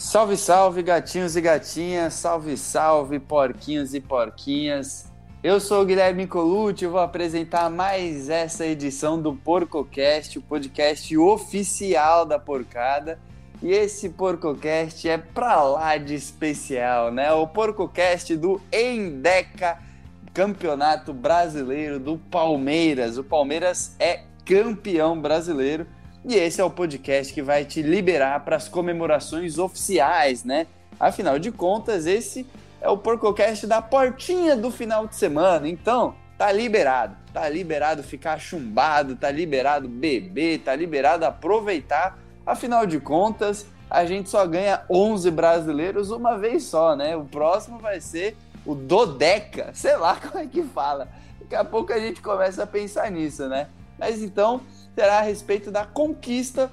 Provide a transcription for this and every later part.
Salve, salve, gatinhos e gatinhas, salve, salve, porquinhos e porquinhas. Eu sou o Guilherme Colucci e vou apresentar mais essa edição do PorcoCast, o podcast oficial da porcada. E esse PorcoCast é pra lá de especial, né? O PorcoCast do Endeca Campeonato Brasileiro do Palmeiras. O Palmeiras é campeão brasileiro e esse é o podcast que vai te liberar para as comemorações oficiais, né? Afinal de contas, esse é o PorcoCast da portinha do final de semana. Então, tá liberado. Tá liberado ficar chumbado, tá liberado beber, tá liberado aproveitar. Afinal de contas, a gente só ganha 11 brasileiros uma vez só, né? O próximo vai ser o Dodeca, sei lá como é que fala. Daqui a pouco a gente começa a pensar nisso, né? Mas então, será a respeito da conquista.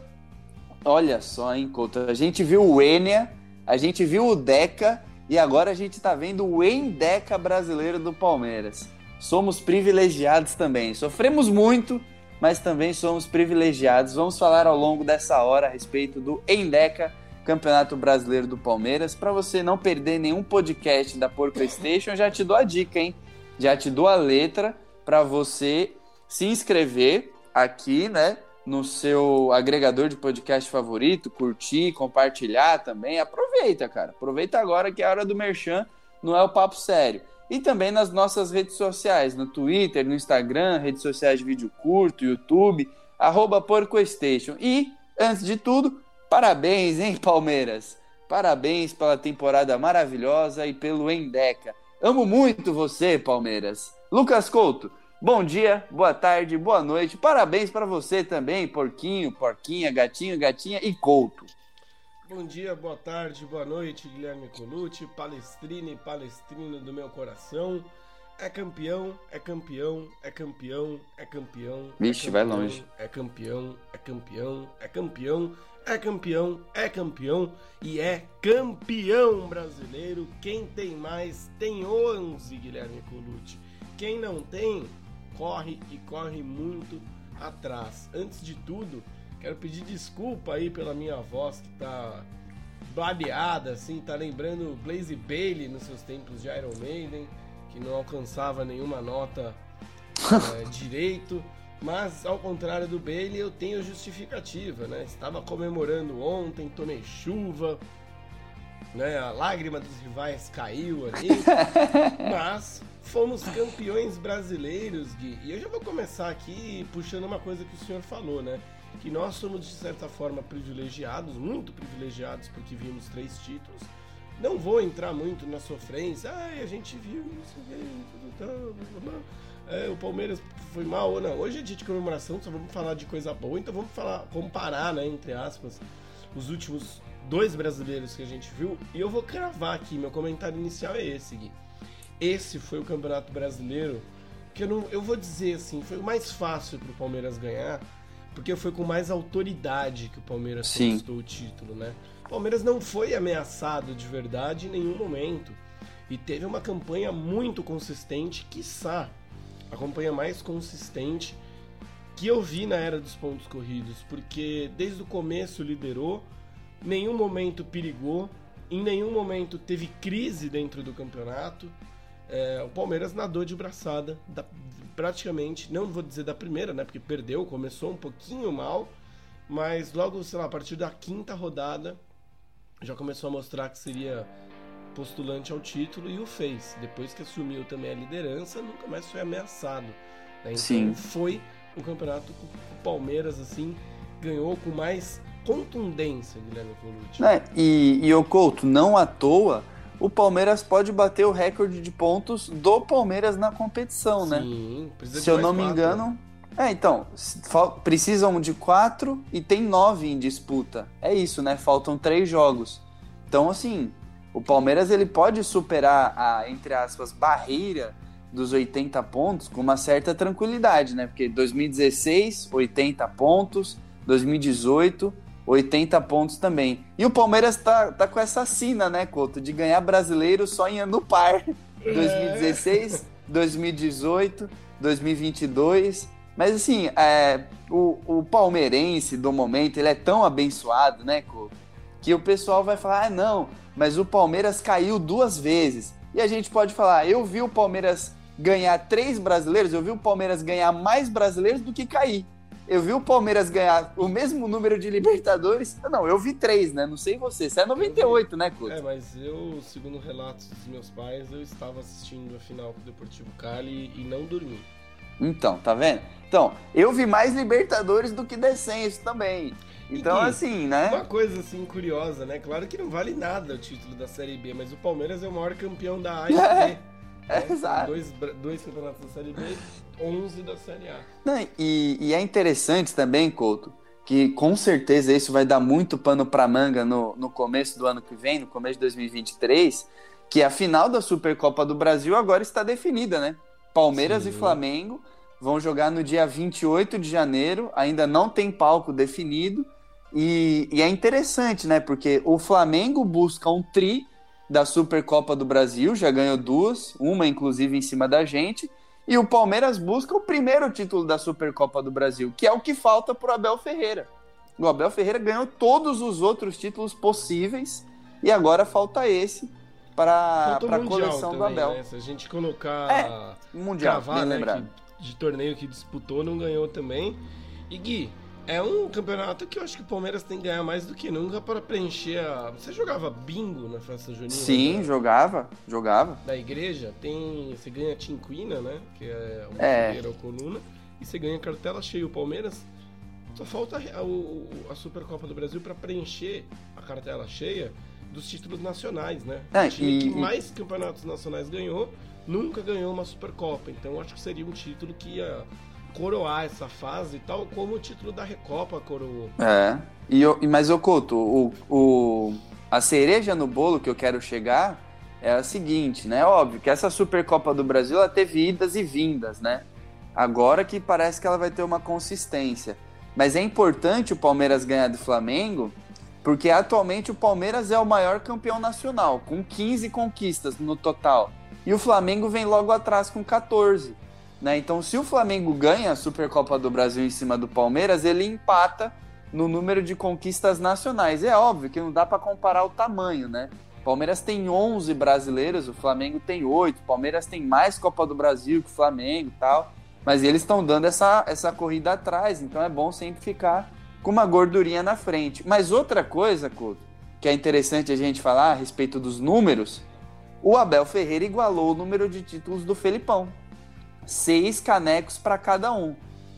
Olha só, hein, Couto? A gente viu o Enia, a gente viu o Deca e agora a gente está vendo o Endeca brasileiro do Palmeiras. Somos privilegiados também. Sofremos muito, mas também somos privilegiados. Vamos falar ao longo dessa hora a respeito do Endeca Campeonato Brasileiro do Palmeiras. Para você não perder nenhum podcast da Porco Station, já te dou a dica, hein? Já te dou a letra para você se inscrever aqui, né? No seu agregador de podcast favorito, curtir, compartilhar também. Aproveita, cara. Aproveita agora que é a hora do merchan, não é o papo sério. E também nas nossas redes sociais, no Twitter, no Instagram, redes sociais de vídeo curto, YouTube, arroba PorcoStation. E, antes de tudo, parabéns, hein, Palmeiras? Parabéns pela temporada maravilhosa e pelo Endeca. Amo muito você, Palmeiras. Lucas Couto, Bom dia, boa tarde, boa noite. Parabéns para você também, porquinho, porquinha, gatinho, gatinha e couto. Bom dia, boa tarde, boa noite, Guilherme Colucci, palestrina e palestrino do meu coração. É campeão, é campeão, é campeão, é campeão. Vixe, é campeão, vai longe. É campeão, é campeão, é campeão, é campeão, é campeão e é campeão brasileiro. Quem tem mais tem 11, Guilherme Colucci. Quem não tem, corre e corre muito atrás. Antes de tudo, quero pedir desculpa aí pela minha voz que tá badeada, assim, tá lembrando Blaze Bailey nos seus tempos de Iron Maiden, que não alcançava nenhuma nota é, direito. Mas ao contrário do Bailey, eu tenho justificativa, né? Estava comemorando ontem, tomei chuva, né? A lágrima dos rivais caiu ali, mas fomos campeões brasileiros, Gui. E eu já vou começar aqui puxando uma coisa que o senhor falou, né? Que nós somos, de certa forma, privilegiados, muito privilegiados, porque vimos três títulos. Não vou entrar muito na sofrência, ai, a gente viu isso, é, o Palmeiras foi mal ou não. Hoje é dia de comemoração, só vamos falar de coisa boa, então vamos falar, comparar, né, entre aspas, os últimos dois brasileiros que a gente viu. E eu vou cravar aqui, meu comentário inicial é esse, Gui esse foi o Campeonato Brasileiro que eu, não, eu vou dizer assim, foi o mais fácil para o Palmeiras ganhar, porque foi com mais autoridade que o Palmeiras Sim. conquistou o título, né? O Palmeiras não foi ameaçado de verdade em nenhum momento e teve uma campanha muito consistente, quiçá a campanha mais consistente que eu vi na era dos pontos corridos, porque desde o começo liderou, nenhum momento perigou, em nenhum momento teve crise dentro do campeonato. É, o Palmeiras nadou de braçada, da, praticamente, não vou dizer da primeira, né? Porque perdeu, começou um pouquinho mal, mas logo, sei lá, a partir da quinta rodada, já começou a mostrar que seria postulante ao título e o fez. Depois que assumiu também a liderança, nunca mais foi ameaçado. Né? Então Sim. foi o campeonato que o Palmeiras, assim, ganhou com mais contundência, Guilherme Colucci. É, e, e o Couto, não à toa o Palmeiras pode bater o recorde de pontos do Palmeiras na competição, Sim, né? Sim, Se eu não me quatro. engano. É, então, precisam de quatro e tem nove em disputa. É isso, né? Faltam três jogos. Então, assim, o Palmeiras ele pode superar a, entre aspas, barreira dos 80 pontos com uma certa tranquilidade, né? Porque 2016, 80 pontos, 2018, 80 pontos também. E o Palmeiras tá, tá com essa sina, né, Couto, de ganhar brasileiro só em ano par. 2016, 2018, 2022. Mas assim, é, o, o palmeirense do momento, ele é tão abençoado, né, Couto? que o pessoal vai falar: ah, não, mas o Palmeiras caiu duas vezes. E a gente pode falar: eu vi o Palmeiras ganhar três brasileiros, eu vi o Palmeiras ganhar mais brasileiros do que cair. Eu vi o Palmeiras ganhar o mesmo número de Libertadores. Não, eu vi três, né? Não sei você. Você é 98, né, Couto? É, mas eu, segundo relatos dos meus pais, eu estava assistindo a final com o Deportivo Cali e não dormi. Então, tá vendo? Então, eu vi mais Libertadores do que descenso também. Então, Gui, assim, né? Uma coisa assim curiosa, né? Claro que não vale nada o título da Série B, mas o Palmeiras é o maior campeão da A e B. É, é, exato. Dois, dois campeonatos da Série B, 11 da Série A. Não, e, e, é interessante também, Couto, que com certeza isso vai dar muito pano para manga no, no começo do ano que vem, no começo de 2023, que a final da Supercopa do Brasil agora está definida, né? Palmeiras Sim. e Flamengo vão jogar no dia 28 de janeiro, ainda não tem palco definido, e, e é interessante, né? Porque o Flamengo busca um tri da Supercopa do Brasil, já ganhou duas, uma inclusive em cima da gente, e o Palmeiras busca o primeiro título da Supercopa do Brasil, que é o que falta para o Abel Ferreira. O Abel Ferreira ganhou todos os outros títulos possíveis e agora falta esse para a coleção também, do Abel. Né? Se a gente colocar é, mundial, cavar, né, que, de torneio que disputou, não ganhou também. E Gui, é um campeonato que eu acho que o Palmeiras tem que ganhar mais do que nunca para preencher a. Você jogava bingo na festa junina? Sim, né? jogava, jogava. Da igreja, tem. Você ganha Tinquina, né? Que é uma é. ou coluna. E você ganha cartela cheia. O Palmeiras só falta a, a, a Supercopa do Brasil para preencher a cartela cheia dos títulos nacionais, né? É, o time e, que mais campeonatos nacionais ganhou nunca ganhou uma Supercopa. Então acho que seria um título que ia coroar essa fase, tal como o título da Recopa coroou. É. E, mas, Oculto, o, o, a cereja no bolo que eu quero chegar é a seguinte, né? Óbvio que essa Supercopa do Brasil ela teve idas e vindas, né? Agora que parece que ela vai ter uma consistência. Mas é importante o Palmeiras ganhar do Flamengo, porque atualmente o Palmeiras é o maior campeão nacional, com 15 conquistas no total. E o Flamengo vem logo atrás com 14. Né? Então, se o Flamengo ganha a Supercopa do Brasil em cima do Palmeiras, ele empata no número de conquistas nacionais. É óbvio que não dá para comparar o tamanho, né? Palmeiras tem 11 brasileiros, o Flamengo tem 8. Palmeiras tem mais Copa do Brasil que o Flamengo e tal. Mas eles estão dando essa, essa corrida atrás, então é bom sempre ficar com uma gordurinha na frente. Mas outra coisa, Couto, que é interessante a gente falar a respeito dos números, o Abel Ferreira igualou o número de títulos do Felipão seis canecos para cada um,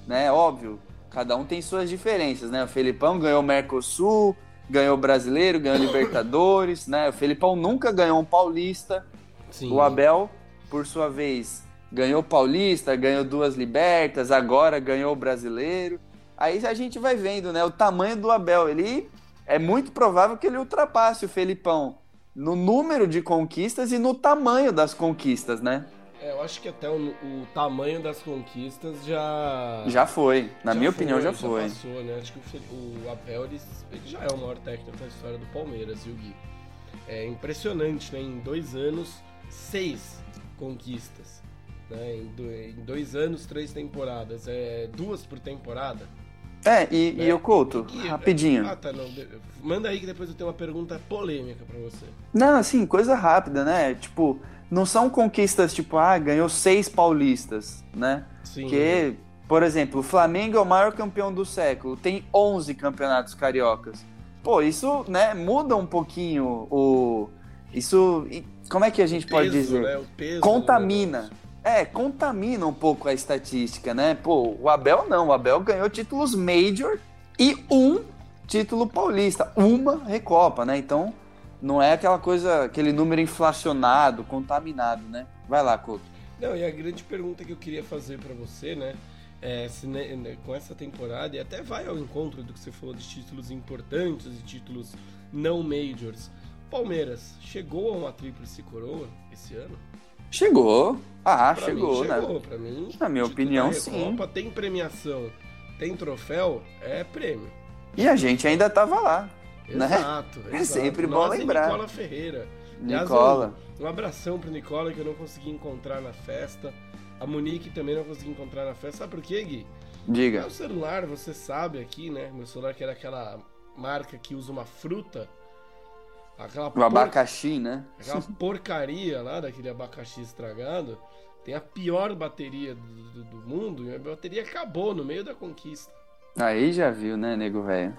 né? Óbvio, cada um tem suas diferenças, né? O Felipão ganhou o Mercosul, ganhou o Brasileiro, ganhou o Libertadores, né? O Felipão nunca ganhou um Paulista. Sim. O Abel, por sua vez, ganhou o Paulista, ganhou duas Libertas, agora ganhou o Brasileiro. Aí a gente vai vendo, né? O tamanho do Abel, ele é muito provável que ele ultrapasse o Felipão no número de conquistas e no tamanho das conquistas, né? É, eu acho que até o, o, tamanho das conquistas já. Já foi. Na já minha foi, opinião, já, já foi. Passou, né? Acho que o, o Abel ele, ele, já é o maior técnico da história do Palmeiras, viu, Gui? É impressionante, né? Em dois anos, seis conquistas. Né? Em, do, em dois anos, três temporadas. É duas por temporada. É, e, né? e o Couto, e, rapidinho. Ah, tá, não. Manda aí que depois eu tenho uma pergunta polêmica para você. Não, assim, coisa rápida, né? Tipo, não são conquistas tipo, ah, ganhou seis paulistas, né? Sim. Que, por exemplo, o Flamengo é o maior campeão do século, tem 11 campeonatos cariocas. Pô, isso, né, muda um pouquinho o. Isso. Como é que a gente pode dizer? Né? O peso contamina. É, contamina um pouco a estatística, né? Pô, o Abel não. O Abel ganhou títulos Major e um título paulista, uma Recopa, né? Então, não é aquela coisa, aquele número inflacionado, contaminado, né? Vai lá, Couto. Não, e a grande pergunta que eu queria fazer para você, né? É, se, né, né, com essa temporada, e até vai ao encontro do que você falou de títulos importantes e títulos não majors. Palmeiras chegou a uma tríplice coroa esse ano? Chegou. Ah, pra chegou, mim, né? Chegou, pra mim. Na minha opinião, sim. Tem premiação, tem troféu, é prêmio. E a gente ainda tava lá. Exato, né? É sempre bom Nós lembrar. Nicola Ferreira. Nicola. um, um abração pro Nicola que eu não consegui encontrar na festa. A Monique também não consegui encontrar na festa. Sabe por quê, Gui? Diga. Meu celular, você sabe aqui, né? Meu celular que era aquela marca que usa uma fruta Aquela O abacaxi, né? Aquela porcaria lá daquele abacaxi estragado. Tem a pior bateria do, do, do mundo e a bateria acabou no meio da conquista. Aí já viu, né, nego velho?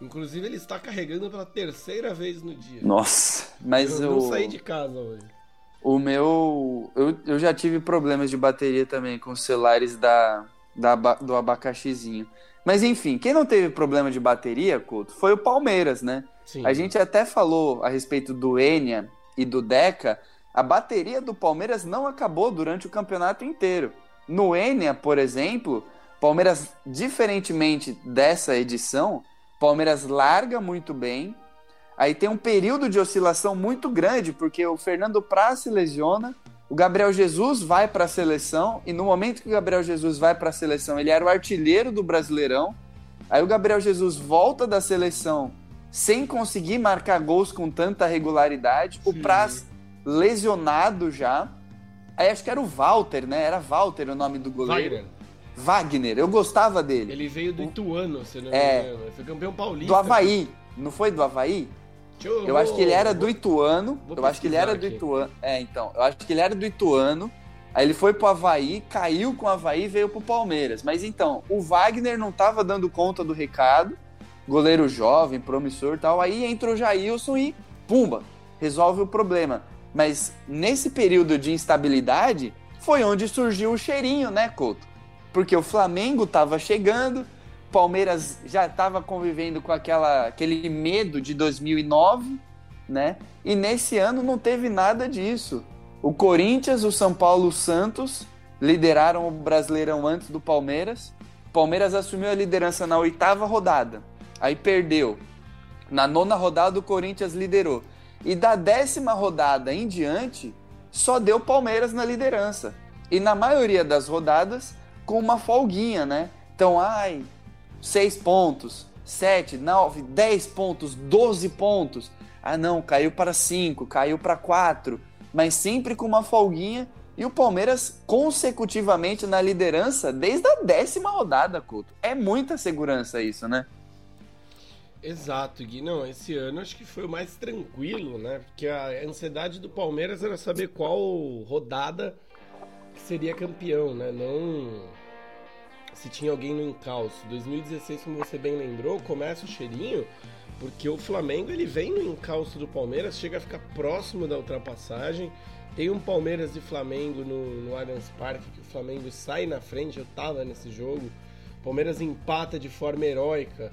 Inclusive ele está carregando pela terceira vez no dia. Nossa, mas eu o, não saí de casa hoje. o meu. Eu, eu já tive problemas de bateria também com os celulares da, da, do abacaxizinho. Mas enfim, quem não teve problema de bateria, Couto, foi o Palmeiras, né? Sim. A gente até falou a respeito do Enia e do Deca. A bateria do Palmeiras não acabou durante o campeonato inteiro. No Enia, por exemplo, Palmeiras, diferentemente dessa edição, Palmeiras larga muito bem. Aí tem um período de oscilação muito grande, porque o Fernando Praz se lesiona, o Gabriel Jesus vai para a seleção, e no momento que o Gabriel Jesus vai para a seleção, ele era o artilheiro do Brasileirão. Aí o Gabriel Jesus volta da seleção sem conseguir marcar gols com tanta regularidade. O. Praz lesionado já. Aí acho que era o Walter, né? Era Walter o nome do goleiro. Wagner, eu gostava dele. Ele veio do Ituano, se não me É. engano. Foi campeão paulista. Do Havaí. Não foi do Havaí? Eu, Eu acho que ele era do Ituano. Eu acho que ele era do aqui. Ituano. É, então. Eu acho que ele era do Ituano. Aí ele foi pro Havaí, caiu com o Havaí e veio pro Palmeiras. Mas então, o Wagner não tava dando conta do recado. Goleiro jovem, promissor e tal. Aí entra o Jailson e, pumba, resolve o problema. Mas nesse período de instabilidade, foi onde surgiu o cheirinho, né, Couto? Porque o Flamengo tava chegando, Palmeiras já estava convivendo com aquela, aquele medo de 2009, né? E nesse ano não teve nada disso. O Corinthians, o São Paulo, o Santos lideraram o Brasileirão antes do Palmeiras. Palmeiras assumiu a liderança na oitava rodada. Aí perdeu. Na nona rodada, o Corinthians liderou. E da décima rodada em diante, só deu Palmeiras na liderança. E na maioria das rodadas, com uma folguinha, né? Então, ai, seis pontos, sete, nove, dez pontos, doze pontos. Ah, não, caiu para cinco, caiu para quatro, mas sempre com uma folguinha. E o Palmeiras consecutivamente na liderança desde a décima rodada, Couto. É muita segurança isso, né? Exato, Gui. Não, esse ano acho que foi o mais tranquilo, né? Porque a ansiedade do Palmeiras era saber qual rodada seria campeão, né? Não se tinha alguém no encalço. 2016, como você bem lembrou, começa o cheirinho, porque o Flamengo ele vem no encalço do Palmeiras, chega a ficar próximo da ultrapassagem. Tem um Palmeiras e Flamengo no, no Allianz Parque, que o Flamengo sai na frente, eu tava nesse jogo. Palmeiras empata de forma heróica.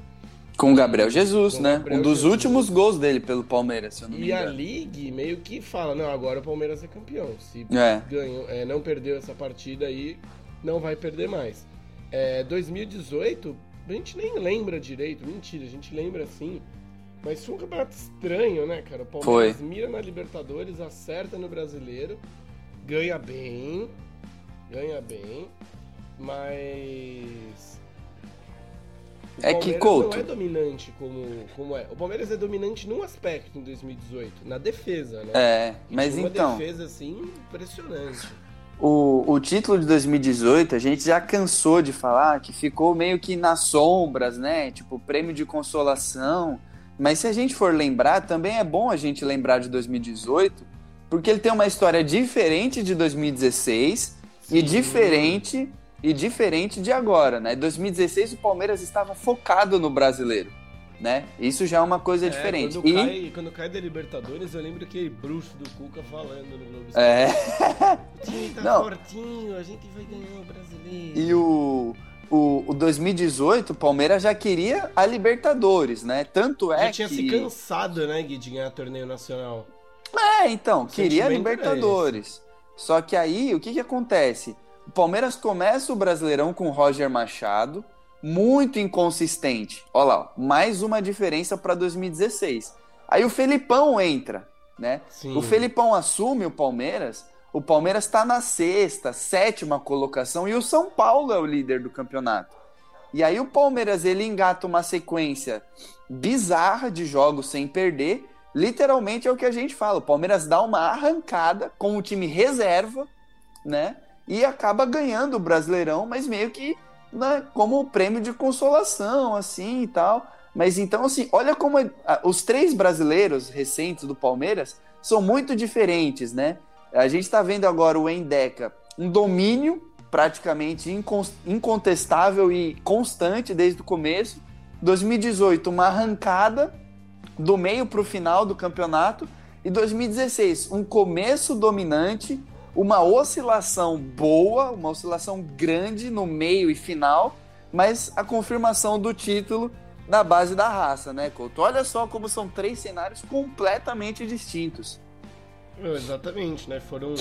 Com o Gabriel Jesus, Com né? Gabriel um dos Jesus. últimos gols dele pelo Palmeiras, se eu não me E a engano. League meio que fala, não, agora o Palmeiras é campeão. Se É. ganhou, é, não perdeu essa partida aí, não vai perder mais. É, 2018, a gente nem lembra direito, mentira, a gente lembra sim. Mas foi um campeonato estranho, né, cara? O Palmeiras mira na Libertadores, acerta no Brasileiro, ganha bem, ganha bem, mas. O É que, Couto- não é dominante como, como é. O Palmeiras é dominante num aspecto em 2018, na defesa, né? É, mas uma então, defesa assim impressionante. O, o título de 2018 a gente já cansou de falar que ficou meio que nas sombras, né? Tipo, prêmio de consolação. Mas se a gente for lembrar, também é bom a gente lembrar de 2018, porque ele tem uma história diferente de 2016 e Sim. diferente e diferente de agora, né? 2016 o Palmeiras estava focado no brasileiro, né? Isso já é uma coisa diferente. Quando, E cai, quando cai da Libertadores, eu lembro aquele bruxo do Cuca falando no Globo Esporte. é, O time tá Não. fortinho, a gente vai ganhar o brasileiro. E o, o, o 2018, o Palmeiras já queria a Libertadores, né? Tanto é Já tinha que... se cansado, né, Gui, de ganhar torneio nacional. É, então, queria a Libertadores. Só que aí, o que que acontece? O Palmeiras começa o Brasileirão com o Roger Machado, muito inconsistente. Olha lá, mais uma diferença para 2016. Aí o Felipão entra, né? Sim. O Felipão assume o Palmeiras, o Palmeiras está na sexta, sétima colocação e o São Paulo é o líder do campeonato. E aí o Palmeiras ele engata uma sequência bizarra de jogos sem perder. Literalmente é o que a gente fala. O Palmeiras dá uma arrancada com o time reserva, né? E acaba ganhando o Brasileirão, mas meio que né, como prêmio de consolação, assim e tal. Mas então, assim, olha como os três brasileiros recentes do Palmeiras são muito diferentes, né? A gente está vendo agora o Endeca, um domínio praticamente incontestável e constante desde o começo. 2018, uma arrancada do meio para o final do campeonato. E 2016, um começo dominante, uma oscilação boa, uma oscilação grande no meio e final, mas a confirmação do título na base da raça, né, Couto? Olha só como são três cenários completamente distintos. Exatamente, né? Foram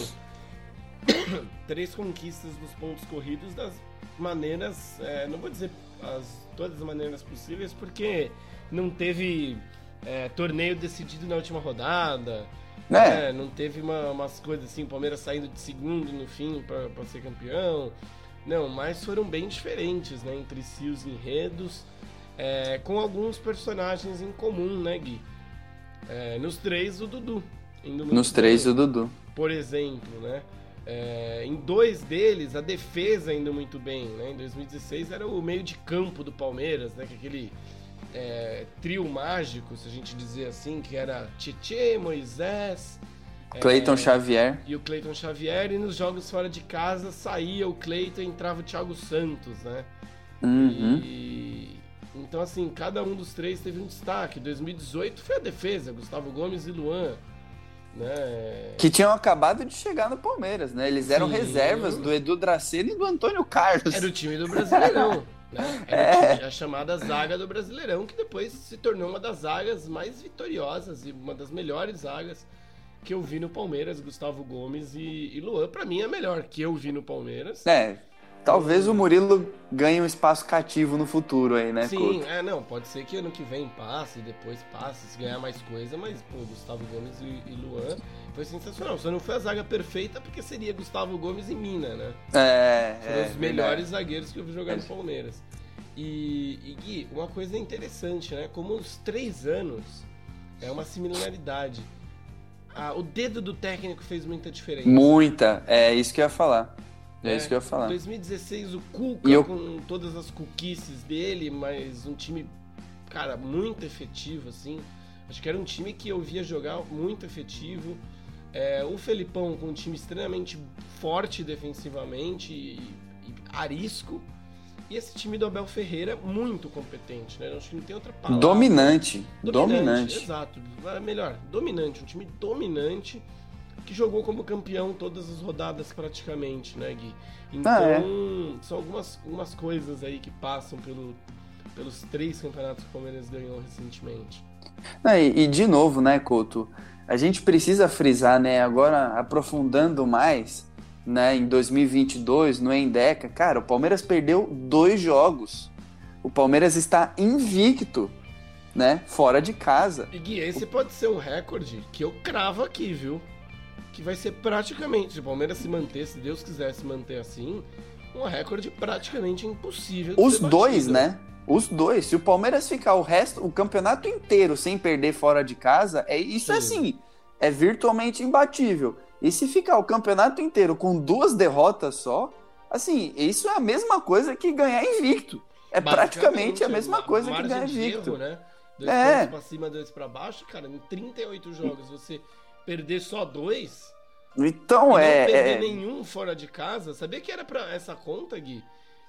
três conquistas dos pontos corridos das maneiras, é, não vou dizer as, todas as maneiras possíveis, porque não teve é, torneio decidido na última rodada, é. Né? não teve uma, umas coisas assim, o Palmeiras saindo de segundo no fim para ser campeão. Não, mas foram bem diferentes, né, entre si os enredos é, com alguns personagens em comum, né, Gui? É, nos três, o Dudu. nos três, bem. o Dudu. Por exemplo, né? É, em dois deles, a defesa indo muito bem, né? Em 2016 era o meio de campo do Palmeiras, né? Que aquele é, trio mágico, se a gente dizer assim, que era Tietê, Moisés... Cleiton é, Xavier. E o Cleiton Xavier, e nos jogos fora de casa saía o Cleiton e entrava o Thiago Santos, né? Uhum. E, então, assim, cada um dos três teve um destaque. 2018 foi a defesa, Gustavo Gomes e Luan. Né? Que tinham acabado de chegar no Palmeiras, né? Eles eram Sim. reservas do Edu Dracena e do Antônio Carlos. Era o time do Brasileirão. né? É. a chamada zaga do Brasileirão, que depois se tornou uma das zagas mais vitoriosas e uma das melhores zagas que eu vi no Palmeiras, Gustavo Gomes e, e Luan. Para mim é a melhor que eu vi no Palmeiras. É, Talvez o Murilo ganhe um espaço cativo no futuro aí, né, Sim, Couto? é, não, pode ser que ano que vem passe, depois passe, se ganhar mais coisa, mas, pô, Gustavo Gomes e, e Luan foi sensacional. Só não foi a zaga perfeita porque seria Gustavo Gomes e Mina, né? É, Foram é, os melhores zagueiros que eu vi jogar no Palmeiras. E, e, Gui, uma coisa interessante, né? Como os três anos é uma similaridade. Ah, o dedo do técnico fez muita diferença. Muita, é isso que eu ia falar. É, isso que eu ia falar. Em 2016, o Cuca, eu... com todas as cuquices dele, mas um time, cara, muito efetivo, assim. Acho que era um time que eu via jogar muito efetivo. É, o Felipão com um time extremamente forte defensivamente e, e arisco. E esse time do Abel Ferreira muito competente, né? Acho que não tem outra palavra. Dominante. Dominante. dominante. Exato. Melhor, dominante. Um time dominante que jogou como campeão todas as rodadas praticamente, né, Gui? Então, ah, é. são algumas, algumas coisas aí que passam pelo, pelos três campeonatos que o Palmeiras ganhou recentemente. Ah, e, e, de novo, né, Couto? A gente precisa frisar, né, agora aprofundando mais, né, em 2022, no Endeca, cara, o Palmeiras perdeu dois jogos. O Palmeiras está invicto, né, fora de casa. E Gui, esse o... pode ser um recorde que eu cravo aqui, viu? Que vai ser praticamente, se o Palmeiras se manter, se Deus quiser se manter assim, um recorde praticamente impossível. Os dois, né? Os dois. Se o Palmeiras ficar o resto, o campeonato inteiro sem perder fora de casa, é isso é assim, é virtualmente imbatível. E se ficar o campeonato inteiro com duas derrotas só, assim, isso é a mesma coisa que ganhar invicto. É praticamente a mesma coisa que ganhar invicto. Erro, né? Dois é. pra cima, dois pra baixo, cara, em 38 jogos você perder só dois. Então é. Não perder é... nenhum fora de casa. Sabia que era para essa conta, Gui?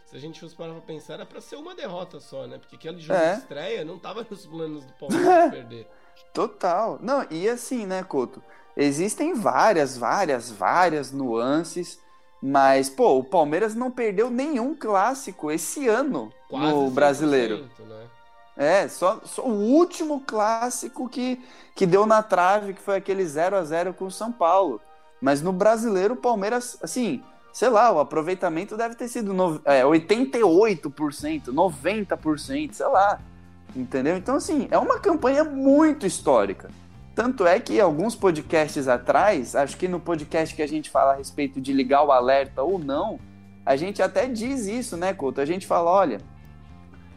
Se a gente fosse parar pra pensar, era pra ser uma derrota só, né? Porque aquele jogo é. de estreia não tava nos planos do Palmeiras perder. Total. Não, e assim, né, Couto? Existem várias, várias, várias nuances. Mas, pô, o Palmeiras não perdeu nenhum clássico esse ano Quase no brasileiro. Né? É, só, só, o último clássico que, que deu na trave, que foi aquele 0 a 0 com o São Paulo. Mas no brasileiro, o Palmeiras, assim, sei lá, o aproveitamento deve ter sido no, é, 88%, 90%, sei lá. Entendeu? Então, assim, é uma campanha muito histórica. Tanto é que alguns podcasts atrás, acho que no podcast que a gente fala a respeito de ligar o alerta ou não, a gente até diz isso, né, Couto? A gente fala, olha,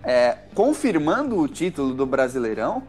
é, confirmando o título do Brasileirão,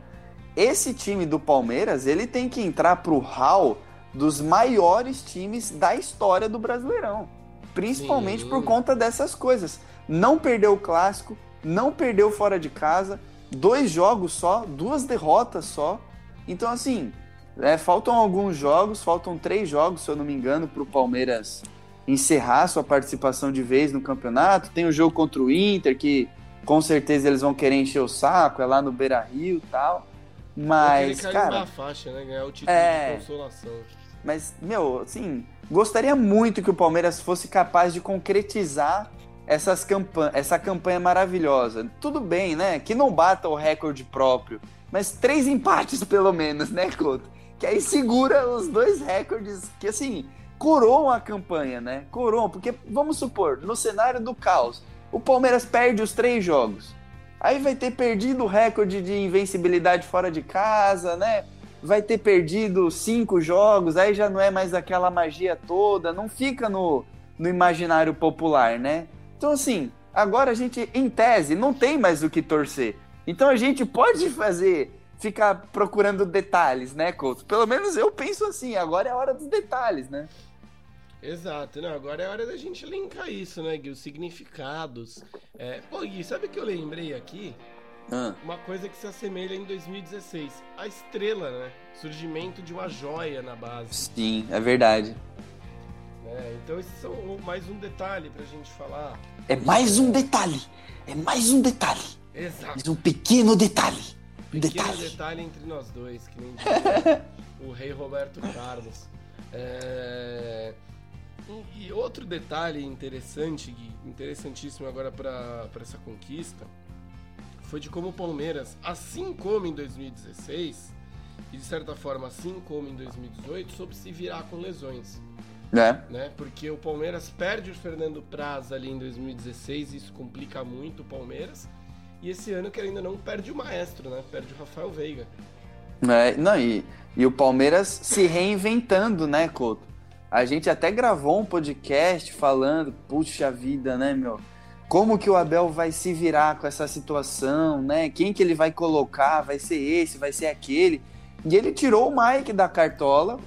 esse time do Palmeiras ele tem que entrar para o hall dos maiores times da história do Brasileirão, principalmente Sim. por conta dessas coisas. Não perdeu o clássico, não perdeu fora de casa, dois jogos só, duas derrotas só. Então, assim, é, faltam alguns jogos, faltam três jogos, se eu não me engano, para o Palmeiras encerrar sua participação de vez no campeonato. Tem o jogo contra o Inter, que com certeza eles vão querer encher o saco, é lá no Beira Rio e tal. Mas, cara. faixa, né? Ganhar o título é... de consolação. Mas, meu, assim, gostaria muito que o Palmeiras fosse capaz de concretizar essas campanha, essa campanha maravilhosa. Tudo bem, né? Que não bata o recorde próprio, mas três empates pelo menos, né, Couto? Que aí segura os dois recordes que, assim, coroam a campanha, né? Coroam, porque vamos supor, no cenário do caos, o Palmeiras perde os três jogos. Aí vai ter perdido o recorde de invencibilidade fora de casa, né? Vai ter perdido cinco jogos, aí já não é mais aquela magia toda, não fica no, no imaginário popular, né? Então, assim, agora a gente, em tese, não tem mais o que torcer. Então a gente pode fazer, ficar procurando detalhes, né, Couto? Pelo menos eu penso assim, agora é a hora dos detalhes, né? Exato, não, agora é hora da gente linkar isso, né, Gui? Os significados. É... Pô, Gui, sabe o que eu lembrei aqui? Ah. Uma coisa que se assemelha em 2016. A estrela, né? Surgimento de uma joia na base. Sim, é verdade. É, então esses são mais um detalhe pra gente falar. É mais um detalhe. É mais um detalhe. Exato. Mais um pequeno detalhe. Um pequeno detalhe. detalhe entre nós dois, que nem o rei Roberto Carlos. É... E outro detalhe interessante, interessantíssimo agora para essa conquista, foi de como o Palmeiras, assim como em 2016, e de certa forma assim como em 2018, soube se virar com lesões. Né? né? Porque o Palmeiras perde o Fernando Praz ali em 2016, isso complica muito o Palmeiras. E esse ano, que ainda não, perde o maestro, né? Perde o Rafael Veiga. É, não, e, e o Palmeiras se reinventando, né, Couto? A gente até gravou um podcast falando, puxa vida, né, meu? Como que o Abel vai se virar com essa situação, né? Quem que ele vai colocar? Vai ser esse, vai ser aquele. E ele tirou o Mike da cartola,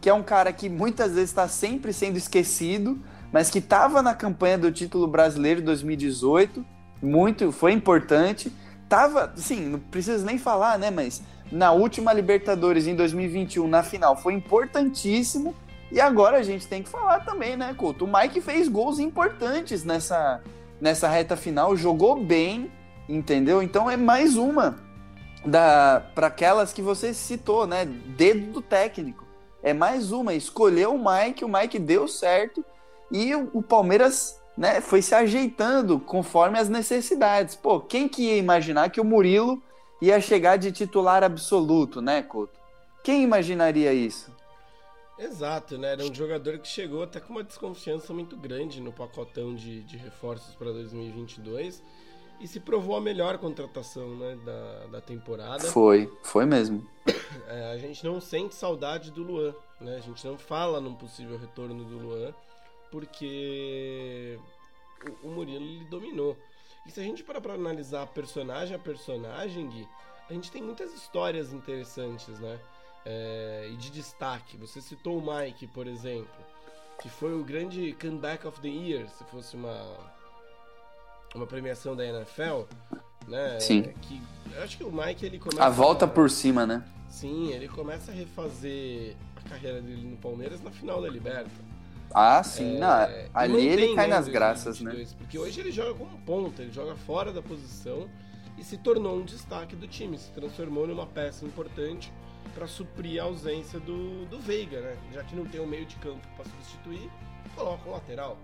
que é um cara que muitas vezes está sempre sendo esquecido, mas que estava na campanha do título brasileiro 2018, muito, foi importante. Tava, sim, não preciso nem falar, né, mas na última Libertadores em 2021, na final, foi importantíssimo. E agora a gente tem que falar também, né, Couto? O Mike fez gols importantes nessa, nessa reta final, jogou bem, entendeu? Então é mais uma da para aquelas que você citou, né? Dedo do técnico é mais uma. Escolheu o Mike, o Mike deu certo e o, o Palmeiras né, foi se ajeitando conforme as necessidades. Pô, quem que ia imaginar que o Murilo ia chegar de titular absoluto, né, Couto? Quem imaginaria isso? Exato, né? Era um jogador que chegou até com uma desconfiança muito grande no pacotão de, de reforços para 2022 e se provou a melhor contratação né, da, da temporada. Foi, foi mesmo. É, a gente não sente saudade do Luan, né? A gente não fala num possível retorno do Luan, porque o, o Murilo ele dominou. E se a gente parar para analisar personagem a personagem, Gui, a gente tem muitas histórias interessantes, né? É, e de destaque. Você citou o Mike, por exemplo, que foi o grande comeback of the year, se fosse uma uma premiação da NFL, né? Sim. Que, eu acho que o Mike ele começa a volta a, por cima, né? Sim, ele começa a refazer a carreira dele no Palmeiras na final da Liberta. Ah, sim, é, não, ali ele cai nas graças, 2022, né? Porque hoje ele joga como ponta, ele joga fora da posição e se tornou um destaque do time, se transformou numa peça importante para suprir a ausência do, do Veiga, né? Já que não tem um meio de campo para substituir, coloca um lateral.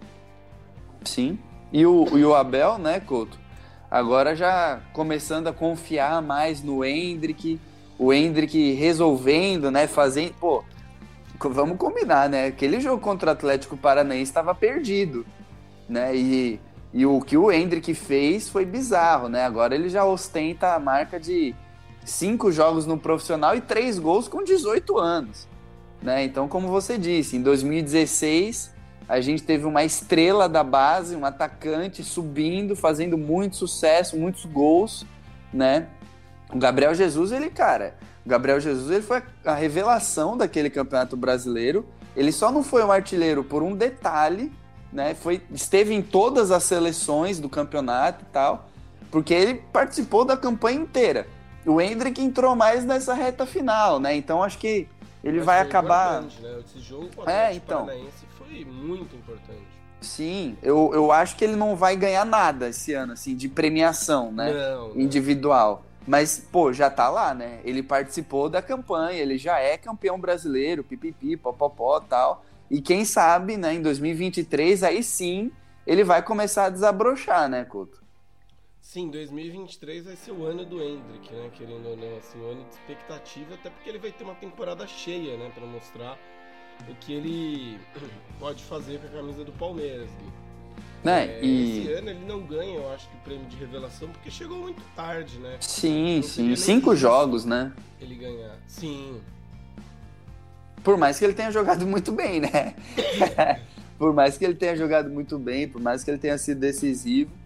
Sim. E o, e o Abel, né, Couto? Agora já começando a confiar mais no Hendrick, o Hendrick resolvendo, né, fazendo, pô, vamos combinar, né? Aquele jogo contra o Atlético Paranaense estava perdido, né? E, e o que o Hendrick fez foi bizarro, né? Agora ele já ostenta a marca de cinco jogos no profissional e três gols com 18 anos, né? Então, como você disse, em 2016 a gente teve uma estrela da base, um atacante subindo, fazendo muito sucesso, muitos gols, né? O Gabriel Jesus, ele, cara, o Gabriel Jesus ele foi a revelação daquele campeonato brasileiro. Ele só não foi um artilheiro por um detalhe, né? Foi, esteve em todas as seleções do campeonato e tal, porque ele participou da campanha inteira. O Hendrick entrou mais nessa reta final, né? Então acho que ele Mas vai acabar. Né? Esse jogo com o É, então. Paranaense foi muito importante. Sim, eu, eu acho que ele não vai ganhar nada esse ano, assim, de premiação, né? Não, não. Individual. Mas, pô, já tá lá, né? Ele participou da campanha, ele já é campeão brasileiro, pipipi, popopó tal. E quem sabe, né, em 2023, aí sim, ele vai começar a desabrochar, né, Couto? Sim, 2023 vai ser o ano do Hendrick, né? Querendo ou não, assim, o ano de expectativa, até porque ele vai ter uma temporada cheia, né? Pra mostrar o que ele pode fazer com a camisa do Palmeiras. Né? É, e. Esse ano ele não ganha, eu acho que o prêmio de revelação, porque chegou muito tarde, né? Sim, não sim. Cinco jogos, né? Ele ganhar. Sim, Por mais que ele tenha jogado muito bem, né? por mais que ele tenha jogado muito bem, por mais que ele tenha sido decisivo.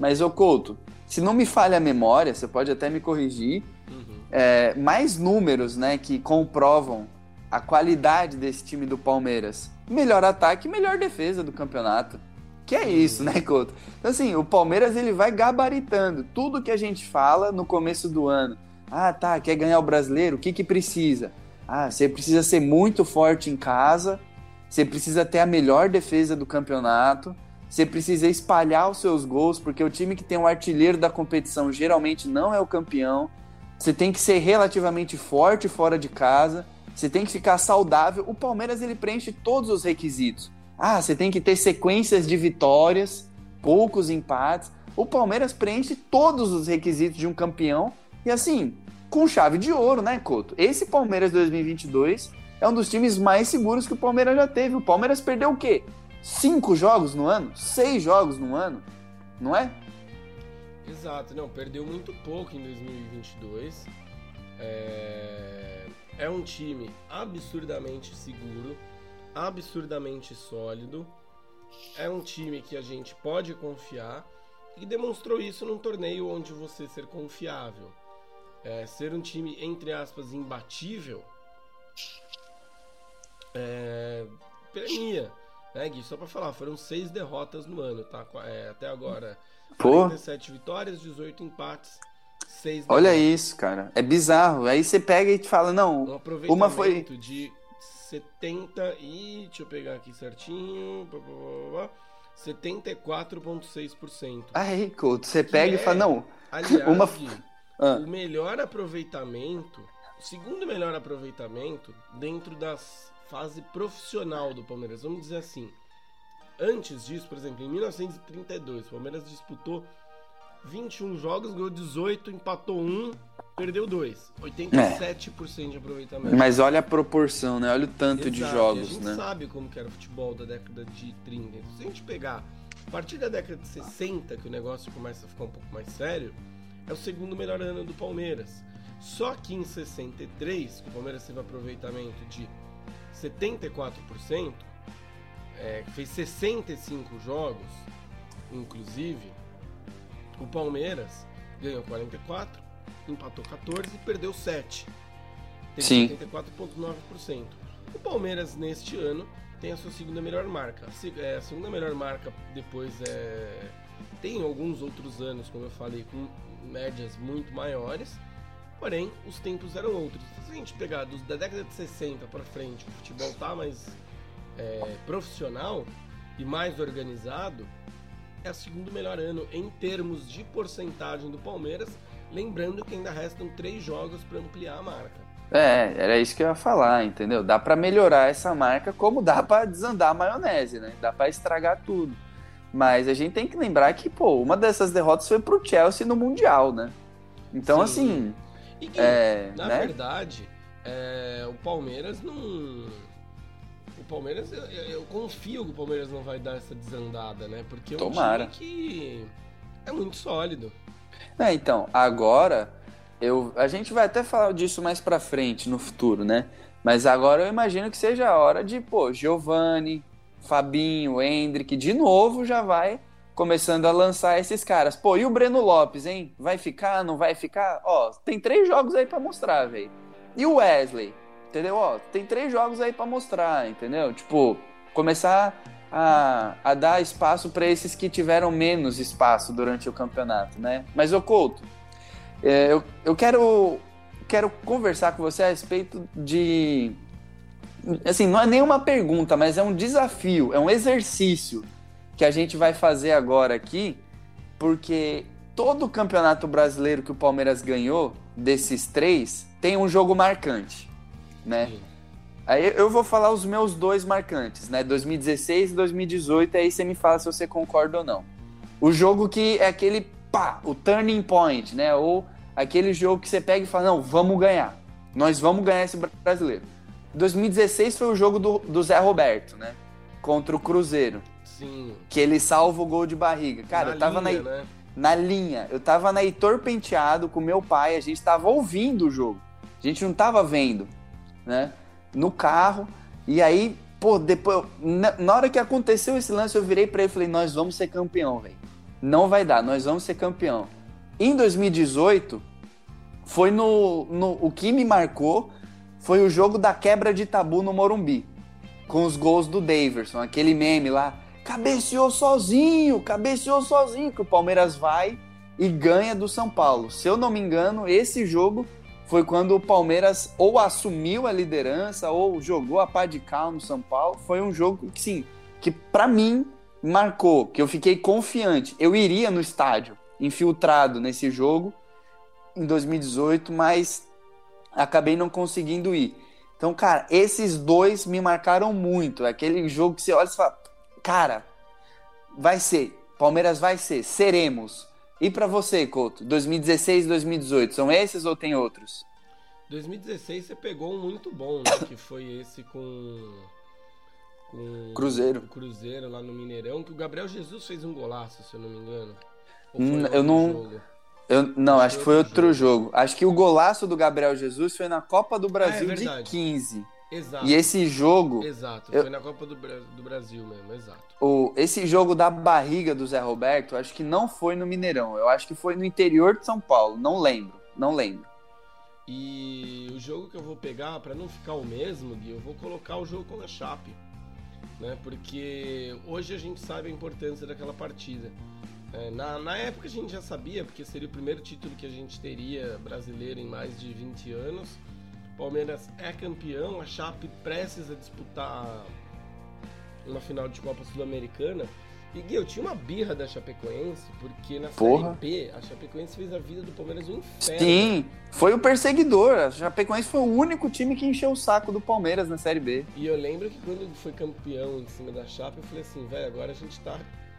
Mas, ô Couto, se não me falha a memória, você pode até me corrigir, uhum. é, mais números né, que comprovam a qualidade desse time do Palmeiras. Melhor ataque e melhor defesa do campeonato. Que é isso, né, Couto? Então, assim, o Palmeiras ele vai gabaritando tudo que a gente fala no começo do ano. Ah, tá, quer ganhar o brasileiro? O que, que precisa? Ah, você precisa ser muito forte em casa, você precisa ter a melhor defesa do campeonato, você precisa espalhar os seus gols, porque o time que tem o artilheiro da competição geralmente não é o campeão. Você tem que ser relativamente forte fora de casa, você tem que ficar saudável. O Palmeiras ele preenche todos os requisitos. Ah, você tem que ter sequências de vitórias, poucos empates. O Palmeiras preenche todos os requisitos de um campeão e assim, com chave de ouro, né, Couto? Esse Palmeiras 2022 é um dos times mais seguros que o Palmeiras já teve. O Palmeiras perdeu o quê? Cinco jogos no ano? Seis jogos no ano? Não é? Exato, não, perdeu muito pouco em 2022. É, é um time absurdamente seguro, absurdamente sólido. É um time que a gente pode confiar e demonstrou isso num torneio onde você ser confiável, é, ser um time entre aspas imbatível, é, premia. Né, Gui? Só pra falar, foram seis derrotas no ano, tá? É, até agora. Pô. 47 vitórias, 18 empates, 6 Olha isso, cara. É bizarro. Aí você pega e te fala, não, Um aproveitamento uma foi. de 70 e. Deixa eu pegar aqui certinho. blá, blá, blá, blá, 74,6%. Aí, Couto, você pega e fala, não. Aliás, uma- Gui, Ah, o melhor aproveitamento, o segundo melhor aproveitamento dentro das fase profissional do Palmeiras, vamos dizer assim. Antes disso, por exemplo, em 1932, o Palmeiras disputou 21 jogos, ganhou 18, empatou 1, perdeu 2. 87% de aproveitamento. mas olha a proporção, né? Olha o tanto de Exato, e jogos, a gente né? sabe como que era o futebol da década de 30. Então, se a gente pegar a partir da década de 60, que o negócio começa a ficar um pouco mais sério, é o segundo melhor ano do Palmeiras. Só que em 63, que o Palmeiras teve aproveitamento de 74%, é, fez 65 jogos, inclusive, o Palmeiras ganhou 44, empatou 14 e perdeu 7. Teve Sim. 74,9%. O Palmeiras, neste ano, tem a sua segunda melhor marca. É, a segunda melhor marca depois é. Tem alguns outros anos, como eu falei, com médias muito maiores. Porém, os tempos eram outros. Se a gente pegar dos, da década de 60 para frente, o futebol tá mais é, profissional e mais organizado, é o segundo melhor ano em termos de porcentagem do Palmeiras. Lembrando que ainda restam três jogos para ampliar a marca. É, era isso que eu ia falar, entendeu? Dá pra melhorar essa marca, como dá pra desandar a maionese, né? Dá pra estragar tudo. Mas a gente tem que lembrar que, pô, uma dessas derrotas foi pro Chelsea no Mundial, né? Então, Sim. assim, E Gui, é, na né? verdade, é, o Palmeiras não. O Palmeiras, eu, eu- eu confio que o Palmeiras não vai dar essa desandada, né? Porque é um Tomara. time que é muito sólido. É, então, agora eu, a gente vai até falar disso mais pra frente no futuro, né? Mas agora eu imagino que seja a hora de, pô, Giovanni, Fabinho, Hendrick, de novo já vai começando a lançar esses caras. Pô, e o Breno Lopes, hein? Vai ficar, não vai ficar? Ó, tem três jogos aí pra mostrar, velho. E o Wesley, entendeu? Ó, tem três jogos aí pra mostrar, entendeu? Tipo, começar a, a dar espaço para esses que tiveram menos espaço durante o campeonato, né? Mas, ô é, eu, eu quero, quero conversar com você a respeito de. Assim, não é nenhuma pergunta, mas é um desafio, é um exercício que a gente vai fazer agora aqui, porque todo o campeonato brasileiro que o Palmeiras ganhou, desses três, tem um jogo marcante, né? Aí eu vou falar os meus dois marcantes, né? 2016 e 2018, aí você me fala se você concorda ou não. O jogo que é aquele pá, o turning point, né? Ou aquele jogo que você pega e fala, não, vamos ganhar. Nós vamos ganhar esse brasileiro. 2016 foi o jogo do, do Zé Roberto, né? Contra o Cruzeiro. Sim. Que ele salva o gol de barriga. Cara, na eu tava linha, na, né? na linha. Eu tava na Heitor Penteado com meu pai, a gente tava ouvindo o jogo. A gente não tava vendo, né? No carro. E aí, pô, depois, na, na hora que aconteceu esse lance, eu virei para ele e falei: Nós vamos ser campeão, velho. Não vai dar, nós vamos ser campeão. Em 2018, foi no, no. O que me marcou foi o jogo da quebra de tabu no Morumbi. Com os gols do Daverson, aquele meme lá. Cabeceou sozinho, cabeceou sozinho, que o Palmeiras vai e ganha do São Paulo. Se eu não me engano, esse jogo foi quando o Palmeiras ou assumiu a liderança ou jogou a pá de cal no São Paulo. Foi um jogo que, sim, que para mim marcou, que eu fiquei confiante. Eu iria no estádio, infiltrado nesse jogo em 2018, mas acabei não conseguindo ir. Então, cara, esses dois me marcaram muito. Aquele jogo que você olha e fala, cara, vai ser, Palmeiras vai ser, seremos. E para você, Couto, 2016 e 2018, são esses ou tem outros? 2016 você pegou um muito bom, né? que foi esse com com Cruzeiro. Cruzeiro lá no Mineirão, que o Gabriel Jesus fez um golaço, se eu não me engano. Hum, eu não. Jogo? Eu, não, acho, acho que foi outro jogo. jogo. Acho que o golaço do Gabriel Jesus foi na Copa do Brasil ah, é de 15. Exato. E esse jogo. Exato, foi na Copa do, do Brasil mesmo, exato. O, esse jogo da barriga do Zé Roberto, acho que não foi no Mineirão. Eu acho que foi no interior de São Paulo. Não lembro. Não lembro. E o jogo que eu vou pegar, para não ficar o mesmo, Gui, eu vou colocar o jogo com a Chape né? Porque hoje a gente sabe a importância daquela partida. É, na, na época a gente já sabia, porque seria o primeiro título que a gente teria brasileiro em mais de 20 anos. Palmeiras é campeão, a Chape precisa disputar uma final de Copa Sul-Americana. E Gui, eu tinha uma birra da Chapecoense, porque na Porra. Série B, a Chapecoense fez a vida do Palmeiras um inferno. Sim, foi o perseguidor. A Chapecoense foi o único time que encheu o saco do Palmeiras na Série B. E eu lembro que quando ele foi campeão em cima da Chape, eu falei assim, velho, agora a gente tá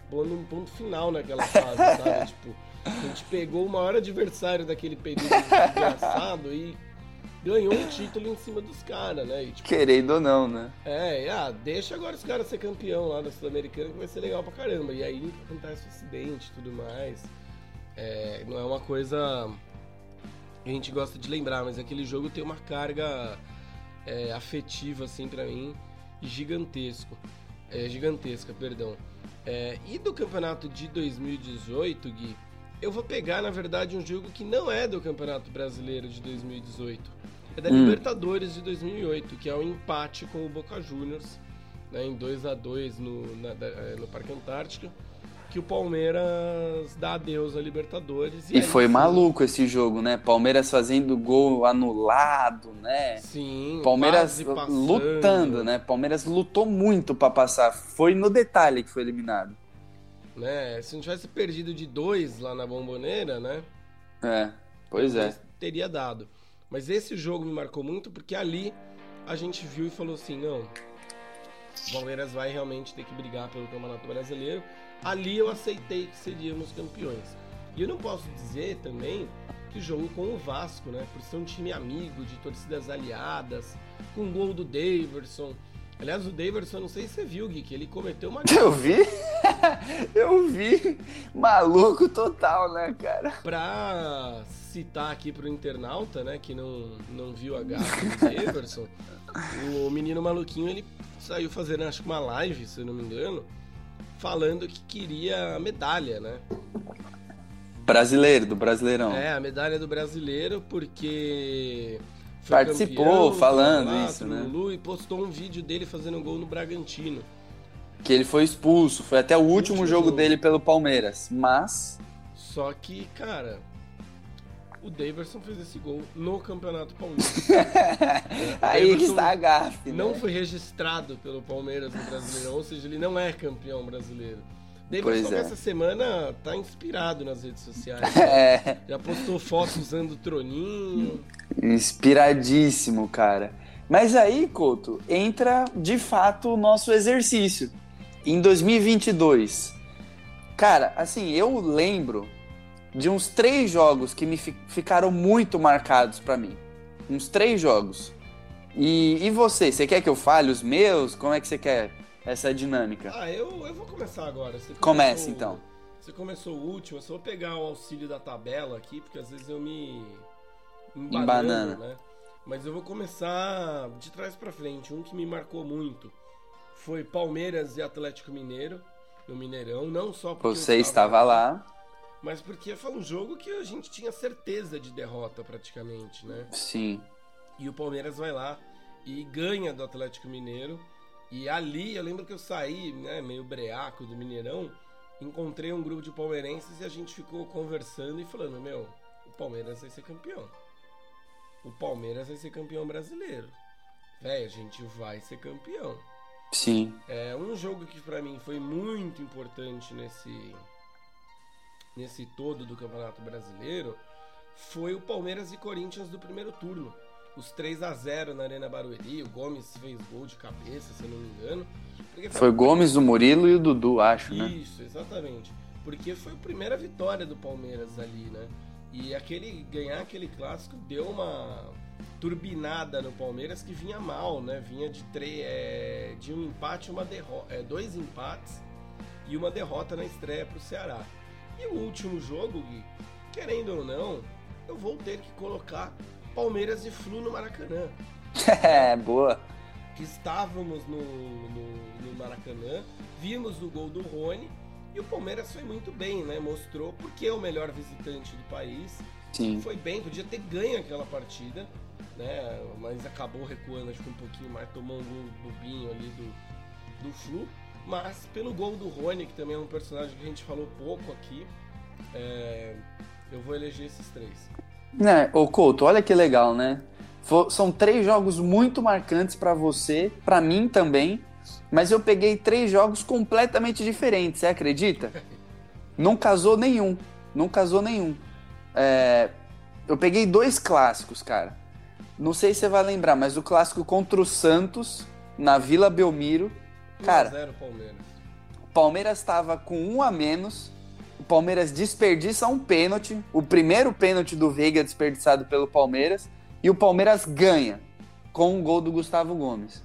pondo um ponto final naquela fase, sabe? Tipo, a gente pegou o maior adversário daquele período desgraçado e ganhou um título em cima dos caras, né? E, tipo, Querendo ou não, né? É, ah, deixa agora os caras ser campeão lá da Sul-Americana que vai ser legal pra caramba. E aí acontece o acidente e tudo mais. É, não é uma coisa que a gente gosta de lembrar, mas aquele jogo tem uma carga é, afetiva, assim, para mim, gigantesco. É, gigantesca, perdão. É, e do campeonato de 2018, Gui, eu vou pegar, na verdade, um jogo que não é do Campeonato Brasileiro de 2018 é da hum. Libertadores de 2008, que é o empate com o Boca Juniors, né, em 2 a 2 no, na, é, no Parque Antártica, que o Palmeiras dá adeus à Libertadores. E, e foi sim, maluco esse jogo, né? Palmeiras fazendo gol anulado, né? Sim. Palmeiras lutando, né? Palmeiras lutou muito para passar. Foi no detalhe que foi eliminado. Né? Se não tivesse perdido de dois lá na Bomboneira, né? É, pois é. Teria dado. Mas esse jogo me marcou muito porque ali a gente viu e falou assim: não, o Palmeiras vai realmente ter que brigar pelo Campeonato Brasileiro. Ali eu aceitei que seríamos campeões. E eu não posso dizer também que jogo com o Vasco, né? Por ser um time amigo, de torcidas aliadas, com o gol do Daverson. Aliás, o Daverson, não sei se você viu, Gui, que ele cometeu uma. Eu vi! eu vi! Maluco total, né, cara? Pra citar aqui pro internauta, né, que não, não viu a gafa do Everson, o menino maluquinho, ele saiu fazendo, acho que uma live, se eu não me engano, falando que queria a medalha, né? Brasileiro, do Brasileirão. É, a medalha do brasileiro, porque. Participou campeão, falando isso, né? Lulu, e postou um vídeo dele fazendo um gol no Bragantino. Que ele foi expulso, foi até o último, último jogo, jogo dele pelo Palmeiras. Mas. Só que, cara, o Daverson fez esse gol no Campeonato Paulista. Aí que está a gafe. Não né? foi registrado pelo Palmeiras no Brasileirão, ou seja, ele não é campeão brasileiro. Davidson é. essa semana tá inspirado nas redes sociais. É. Já postou fotos usando o troninho. Inspiradíssimo, cara. Mas aí, Couto, entra de fato o nosso exercício. Em 2022. Cara, assim, eu lembro de uns três jogos que me ficaram muito marcados para mim. Uns três jogos. E, e você, você quer que eu fale os meus? Como é que você quer essa dinâmica? Ah, eu, eu vou começar agora. Você Comece então. Você começou o último, eu só vou pegar o auxílio da tabela aqui, porque às vezes eu me. Embanano, né? Mas eu vou começar de trás para frente. Um que me marcou muito foi Palmeiras e Atlético Mineiro, no Mineirão. Não só porque. Você estava lá mas porque foi um jogo que a gente tinha certeza de derrota praticamente, né? Sim. E o Palmeiras vai lá e ganha do Atlético Mineiro. E ali, eu lembro que eu saí, né, meio breaco do Mineirão, encontrei um grupo de palmeirenses e a gente ficou conversando e falando: Meu, o Palmeiras vai ser campeão. O Palmeiras vai ser campeão brasileiro. Véi, a gente vai ser campeão. Sim. É um jogo que para mim foi muito importante nesse nesse todo do Campeonato Brasileiro foi o Palmeiras e Corinthians do primeiro turno. Os 3 a 0 na Arena Barueri, o Gomes fez gol de cabeça, se eu não me engano. Foi, foi Gomes, o Murilo e o Dudu, acho, Isso, né? Isso, exatamente. Porque foi a primeira vitória do Palmeiras ali, né? E aquele ganhar aquele clássico deu uma turbinada no Palmeiras que vinha mal, né? Vinha de três, é, de um empate, uma derrota, é, dois empates e uma derrota na estreia para o Ceará. E o último jogo, Gui, querendo ou não, eu vou ter que colocar Palmeiras e Flu no Maracanã. É, boa. Que estávamos no, no, no, Maracanã, vimos o gol do Rony e o Palmeiras foi muito bem, né? Mostrou porque é o melhor visitante do país. Sim. Foi bem, podia ter ganho aquela partida, né? Mas acabou recuando, acho que um pouquinho mais, tomou um gol bobinho ali do, do Flu. Mas pelo gol do Rony, que também é um personagem que a gente falou pouco aqui, é, eu vou eleger esses três. Né, ô Couto, olha que legal, né? São três jogos muito marcantes para você, para mim também, mas eu peguei três jogos completamente diferentes, você acredita? não casou nenhum, não casou nenhum. É, eu peguei dois clássicos, cara. Não sei se você vai lembrar, mas o clássico contra o Santos, na Vila Belmiro, Cara, 0 Palmeiras. O Palmeiras estava com um a menos. O Palmeiras desperdiça um pênalti, o primeiro pênalti do Veiga desperdiçado pelo Palmeiras, e o Palmeiras ganha com um gol do Gustavo Gomes.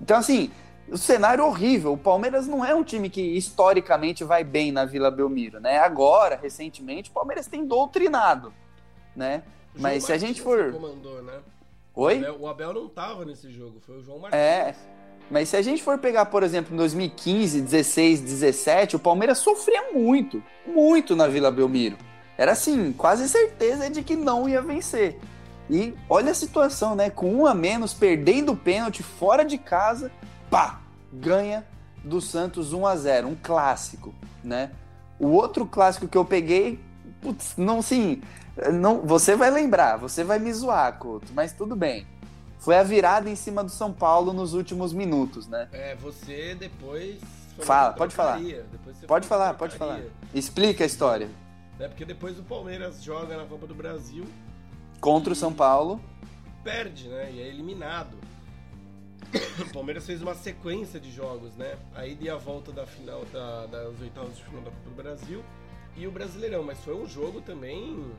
Então, assim, o cenário horrível. O Palmeiras não é um time que historicamente vai bem na Vila Belmiro, né? Agora, recentemente, o Palmeiras tem doutrinado, né? Mas se a gente for. Comandou, né? Oi? O Abel, o Abel não tava nesse jogo, foi o João Martins. É. Mas se a gente for pegar, por exemplo, em 2015, 16, 17, o Palmeiras sofria muito, muito na Vila Belmiro. Era assim, quase certeza de que não ia vencer. E olha a situação, né? Com um a menos, perdendo o pênalti fora de casa, pá, ganha do Santos 1 a 0, um clássico, né? O outro clássico que eu peguei, putz, não sim, não, você vai lembrar, você vai me zoar, Couto, mas tudo bem foi a virada em cima do São Paulo nos últimos minutos, né? É, você depois. Fala, pode falar. Pode falar, pode falar. Explica a história. É porque depois o Palmeiras joga na Copa do Brasil. Contra o São Paulo. Perde, né? E é eliminado. O Palmeiras fez uma sequência de jogos, né? Aí deu a volta da final da, das oitavas de final da Copa do Brasil e o Brasileirão, mas foi um jogo também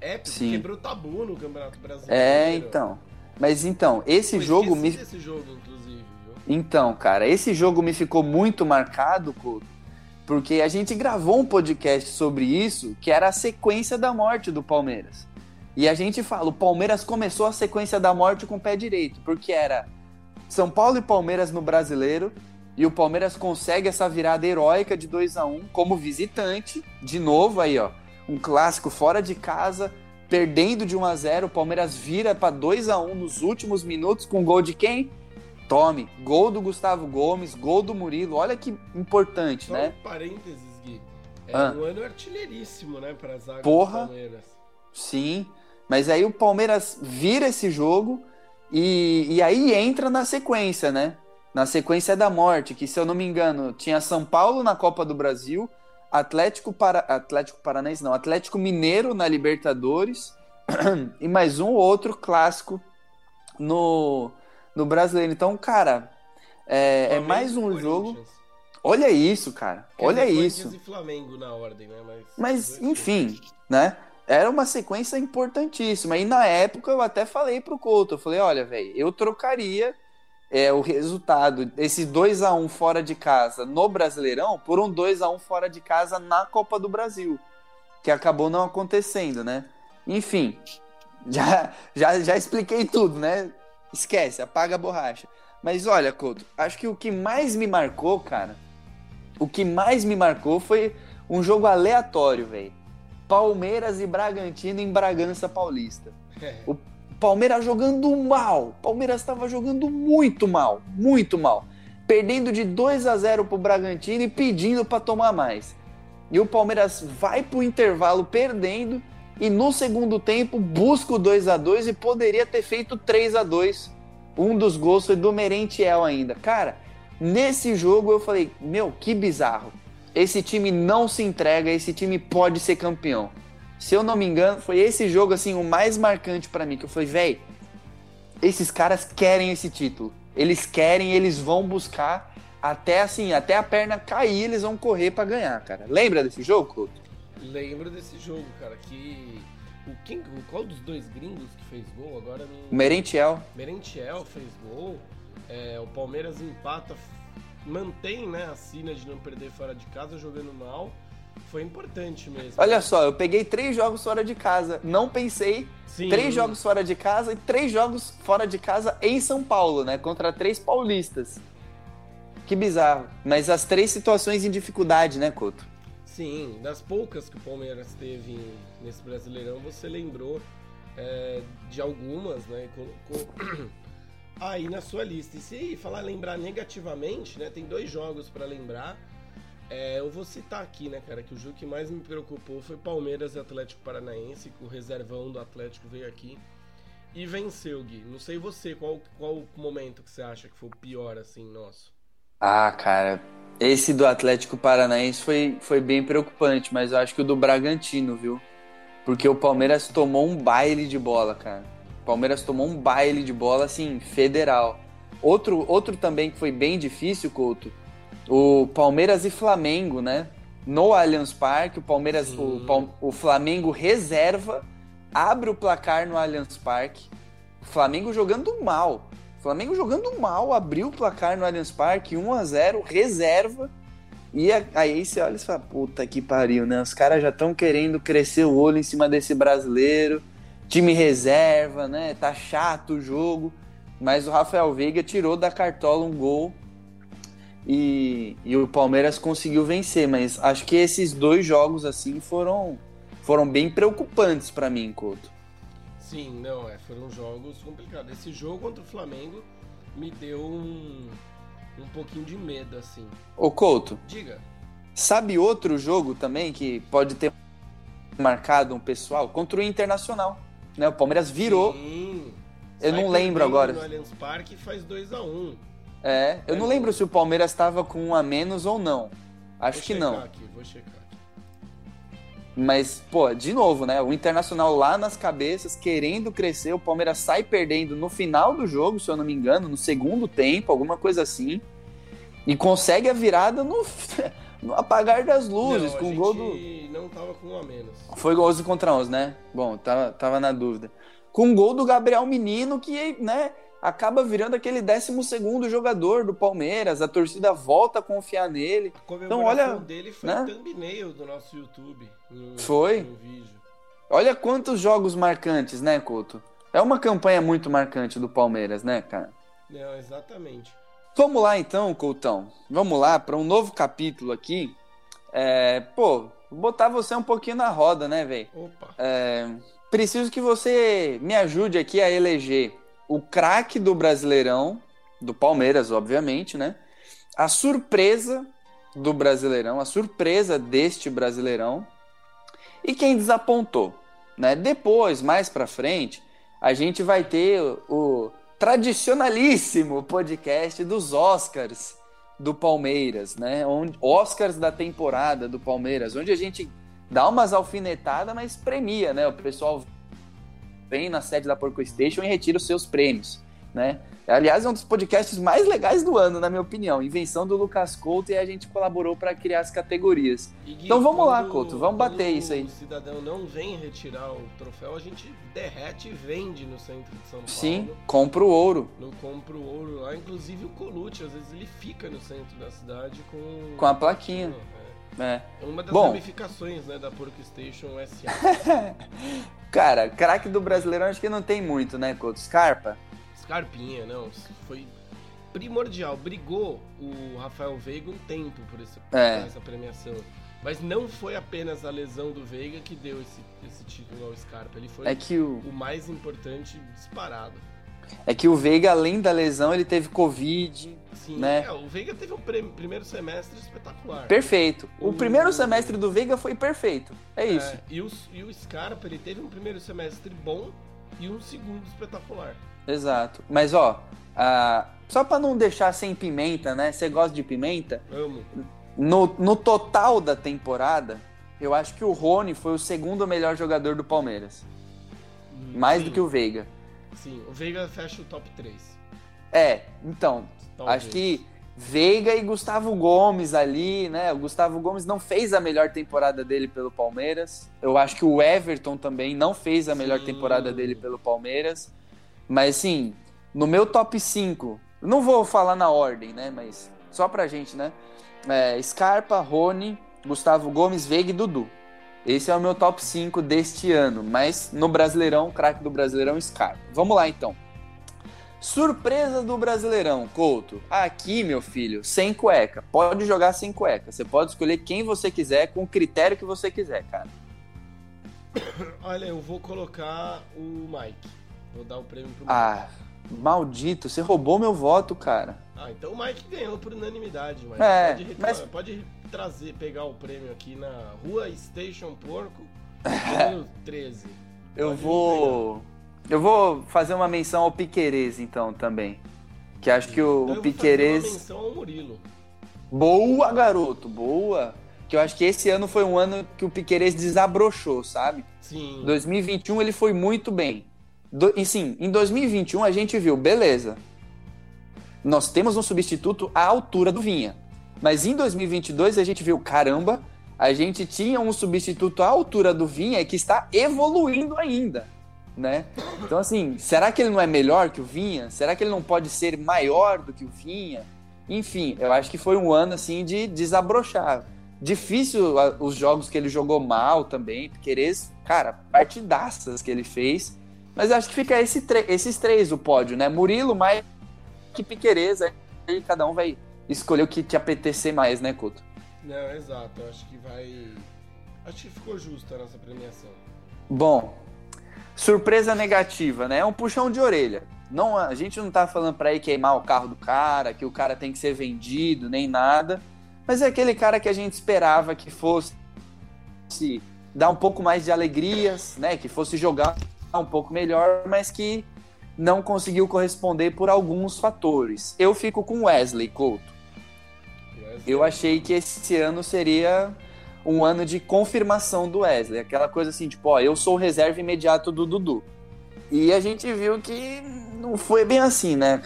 épico, Sim. quebrou tabu no Campeonato Brasileiro. É, então. Mas então, esse Eu jogo me. Esse jogo, inclusive, viu? Então, cara, esse jogo me ficou muito marcado, Couto, porque a gente gravou um podcast sobre isso, que era a sequência da morte do Palmeiras. E a gente fala, o Palmeiras começou a sequência da morte com o pé direito, porque era São Paulo e Palmeiras no Brasileiro, e o Palmeiras consegue essa virada heróica de 2 a 1 um, como visitante, de novo aí, ó, um clássico fora de casa, perdendo de 1 a 0 o Palmeiras vira para 2 a 1 nos últimos minutos com gol de quem? Tome. Gol do Gustavo Gomes, gol do Murilo. Olha que importante, Só né? um parênteses, Gui. É Ah. um ano artilheiríssimo, né, pra zaga Porra. do Palmeiras. Sim. Mas aí o Palmeiras vira esse jogo e, e aí entra na sequência, né? Na sequência da morte, que se eu não me engano, tinha São Paulo na Copa do Brasil, Atlético, para... Atlético Paranaense, não, Atlético Mineiro na Libertadores e mais um ou outro clássico no, no Brasileiro. Então, cara, é, é mais um jogo. Olha isso, cara. Olha isso. E Flamengo na ordem, né? Mas, Mas, enfim, né? Era uma sequência importantíssima. E na época eu até falei pro Couto, eu falei, olha, velho, eu trocaria é, o resultado desse 2 a 1 fora de casa no Brasileirão por um 2 a 1 fora de casa na Copa do Brasil, que acabou não acontecendo, né? Enfim, já, já, já expliquei tudo, né? Esquece, apaga a borracha. Mas olha, Couto, acho que o que mais me marcou, cara, o que mais me marcou foi um jogo aleatório, velho. Palmeiras e Bragantino em Bragança Paulista. É. O Palmeiras jogando mal. Palmeiras estava jogando muito mal, muito mal. Perdendo de 2 a 0 pro Bragantino e pedindo para tomar mais. E o Palmeiras vai pro intervalo perdendo e no segundo tempo busca o 2 a 2 e poderia ter feito 3 a 2. Um dos gols foi do Merentiel ainda. Cara, nesse jogo eu falei, meu, que bizarro. Esse time não se entrega, esse time pode ser campeão. Se eu não me engano, foi esse jogo assim o mais marcante pra mim, que eu falei, véi, esses caras querem esse título. Eles querem, eles vão buscar até assim, até a perna cair, eles vão correr pra ganhar, cara. Lembra desse jogo, Couto? Lembro desse jogo, cara, que. O quem, o- qual dos dois gringos que fez gol? Agora O não. Merentiel. Merentiel fez gol. é, o Palmeiras empata, mantém né, a sina de não perder fora de casa jogando mal. Foi importante mesmo. Olha só, eu peguei três jogos fora de casa. Não pensei. Sim, Três jogos fora de casa e três jogos fora de casa em São Paulo, né? Contra três paulistas. Que bizarro. Mas as três situações em dificuldade, né, Couto? Sim, das poucas que o Palmeiras teve nesse Brasileirão, você lembrou é, de algumas, né? e Colocou aí na sua lista. E se falar lembrar negativamente, né? Tem dois jogos pra lembrar. É, eu vou citar aqui, né, cara, que o jogo que mais me preocupou foi Palmeiras e Atlético Paranaense, que o reservão do Atlético veio aqui e venceu, Gui. Não sei você, qual, qual o momento que você acha que foi o pior, assim, nosso? Ah, cara, esse do Atlético Paranaense foi, foi bem preocupante, mas eu acho que o do Bragantino, viu? Porque o Palmeiras tomou um baile de bola, cara. O Palmeiras tomou um baile de bola, assim, federal. Outro, outro também que foi bem difícil, Couto, o Palmeiras e Flamengo, né? No Allianz Parque, o Palmeiras, Sim. o, o Flamengo reserva, abre o placar no Allianz Parque. O Flamengo jogando mal. O Flamengo jogando mal, abriu o placar no Allianz Parque, 1 a 0 reserva. E aí você olha e fala, puta que pariu, né? Os caras já estão querendo crescer o olho em cima desse brasileiro. Time reserva, né? Tá chato o jogo. Mas o Rafael Veiga tirou da cartola um gol e, e o Palmeiras conseguiu vencer. Mas acho que esses dois jogos assim foram, foram bem preocupantes pra mim, Couto. Sim, não, é, foram jogos complicados. Esse jogo contra o Flamengo me deu um, um pouquinho de medo, assim. Ô Couto, Diga. sabe outro jogo também que pode ter marcado um pessoal? Contra o Internacional. Né? O Palmeiras virou. Sim. Eu Sai não lembro agora. No Allianz Parque faz 2x1. É, eu não lembro se o Palmeiras estava com um a menos ou não. Acho vou que checar não. Aqui, vou checar aqui. Mas, pô, de novo, né? O Internacional lá nas cabeças, querendo crescer, o Palmeiras sai perdendo no final do jogo, se eu não me engano, no segundo tempo, alguma coisa assim. E consegue a virada no, no apagar das luzes, não, com o gol do. não tava com um a menos. Foi 11 contra 11, né? Bom, tava, tava na dúvida. Com o gol do Gabriel Menino, que, né, acaba virando aquele 12 jogador do Palmeiras. A torcida volta a confiar nele. A comemoração olha, dele foi né? thumbnail do nosso YouTube. no- Foi. No. Olha quantos jogos marcantes, né, Couto? É uma campanha muito marcante do Palmeiras, né, cara? Não, exatamente. Vamos lá então, Coutão. Vamos lá para um novo capítulo aqui. É, pô, vou botar você um pouquinho na roda, né, velho? Opa. É, preciso que você me ajude aqui a eleger o craque do Brasileirão, do Palmeiras, obviamente, né? A surpresa do Brasileirão, a surpresa deste Brasileirão e quem desapontou, né? Depois, mais para frente, a gente vai ter o, tradicionalíssimo podcast dos Oscars do Palmeiras, né? Onde, Oscars da temporada do Palmeiras, onde a gente dá umas alfinetadas, mas premia, né? O pessoal vem na sede da Porco Station e retira os seus prêmios, né? Aliás, é um dos podcasts mais legais do ano, na minha opinião. Invenção do Lucas Couto e a gente colaborou para criar as categorias. Gui, então vamos lá, Couto, vamos bater isso aí. o cidadão não vem retirar o troféu, a gente derrete e vende no centro de São Paulo. Sim, compra o ouro. Não compra o ouro lá. Inclusive o Colucci, às vezes ele fica no centro da cidade com... Com a plaquinha. É. é. uma das Bom, ramificações né, da Porco Station SA. Cara, craque do Brasileirão acho que não tem muito, né, Couto? Scarpa? Scarpinha, não. Foi primordial. Brigou o Rafael Veiga um tempo por, esse, é. por essa premiação. Mas não foi apenas a lesão do Veiga que deu esse, esse título ao Scarpa. Ele foi é que o... o mais importante disparado. É que o Veiga, além da lesão, ele teve Covid. Sim, né? é, o Veiga teve um primeiro semestre espetacular. Perfeito. O, o, primeiro semestre do Veiga foi perfeito. É, é isso. E o, e o Scarpa, ele teve um primeiro semestre bom e um segundo espetacular. Exato. Mas, ó, só para não deixar sem pimenta, né? Você gosta de pimenta? Amo. No, no total da temporada, eu acho que o Rony foi o segundo melhor jogador do Palmeiras. Hum, Mais do que o Veiga. Sim, o Veiga fecha o top 3. É, então, Talvez. acho que Veiga e Gustavo Gomes ali, né? O Gustavo Gomes não fez a melhor temporada dele pelo Palmeiras. Eu acho que o Everton também não fez a melhor Sim. temporada dele pelo Palmeiras. Mas assim, no meu top 5, não vou falar na ordem, né? Mas só pra gente, né? É, Scarpa, Rony, Gustavo Gomes, Veiga e Dudu. Esse é o meu top 5 deste ano. Mas no Brasileirão, craque do Brasileirão, Scarpa. Vamos lá então. Surpresa do Brasileirão, Couto. Aqui, meu filho, sem cueca. Pode jogar sem cueca. Você pode escolher quem você quiser, com o critério que você quiser, cara. Olha, eu vou colocar o Mike. Vou dar o prêmio pro Mike. Ah, maldito, você roubou meu voto, cara. Ah, então o Mike ganhou por unanimidade, mas, é, pode, mas... pode trazer, pegar o prêmio aqui na Rua Station Porco, número 13. Eu pode vou. Eu vou fazer uma menção ao Piquerez, então, também. Que acho que o, então o Piquerez. uma menção ao Murilo. Boa, garoto, boa. Que eu acho que esse ano foi um ano que o Piquerez desabrochou, sabe? Sim. 2021 ele foi muito bem. Do, e sim, em 2021 a gente viu, beleza, nós temos um substituto à altura do Vinha. Mas em 2022 a gente viu, caramba, a gente tinha um substituto à altura do Vinha que está evoluindo ainda, né? Então assim, será que ele não é melhor que o Vinha? Será que ele não pode ser maior do que o Vinha? Enfim, eu acho que foi um ano assim de desabrochar. Difícil os jogos que ele jogou mal também, Piquerez, cara, partidaças que ele fez. Mas acho que fica esse esses três o pódio, né? Murilo, mais que Piquerez, aí cada um vai escolher o que te apetecer mais, né, Couto? Não, exato. Acho que vai. Acho que ficou justa a nossa premiação. Bom, surpresa negativa, né? É um puxão de orelha. Não, a gente não tá falando para ir queimar o carro do cara, que o cara tem que ser vendido, nem nada. Mas é aquele cara que a gente esperava que fosse dar um pouco mais de alegrias, né? Que fosse jogar um pouco melhor, mas que não conseguiu corresponder por alguns fatores. Eu fico com Wesley Couto. Eu achei que esse ano seria um ano de confirmação do Wesley, aquela coisa assim, tipo, ó, eu sou o reserva imediato do Dudu. E a gente viu que não foi bem assim, né?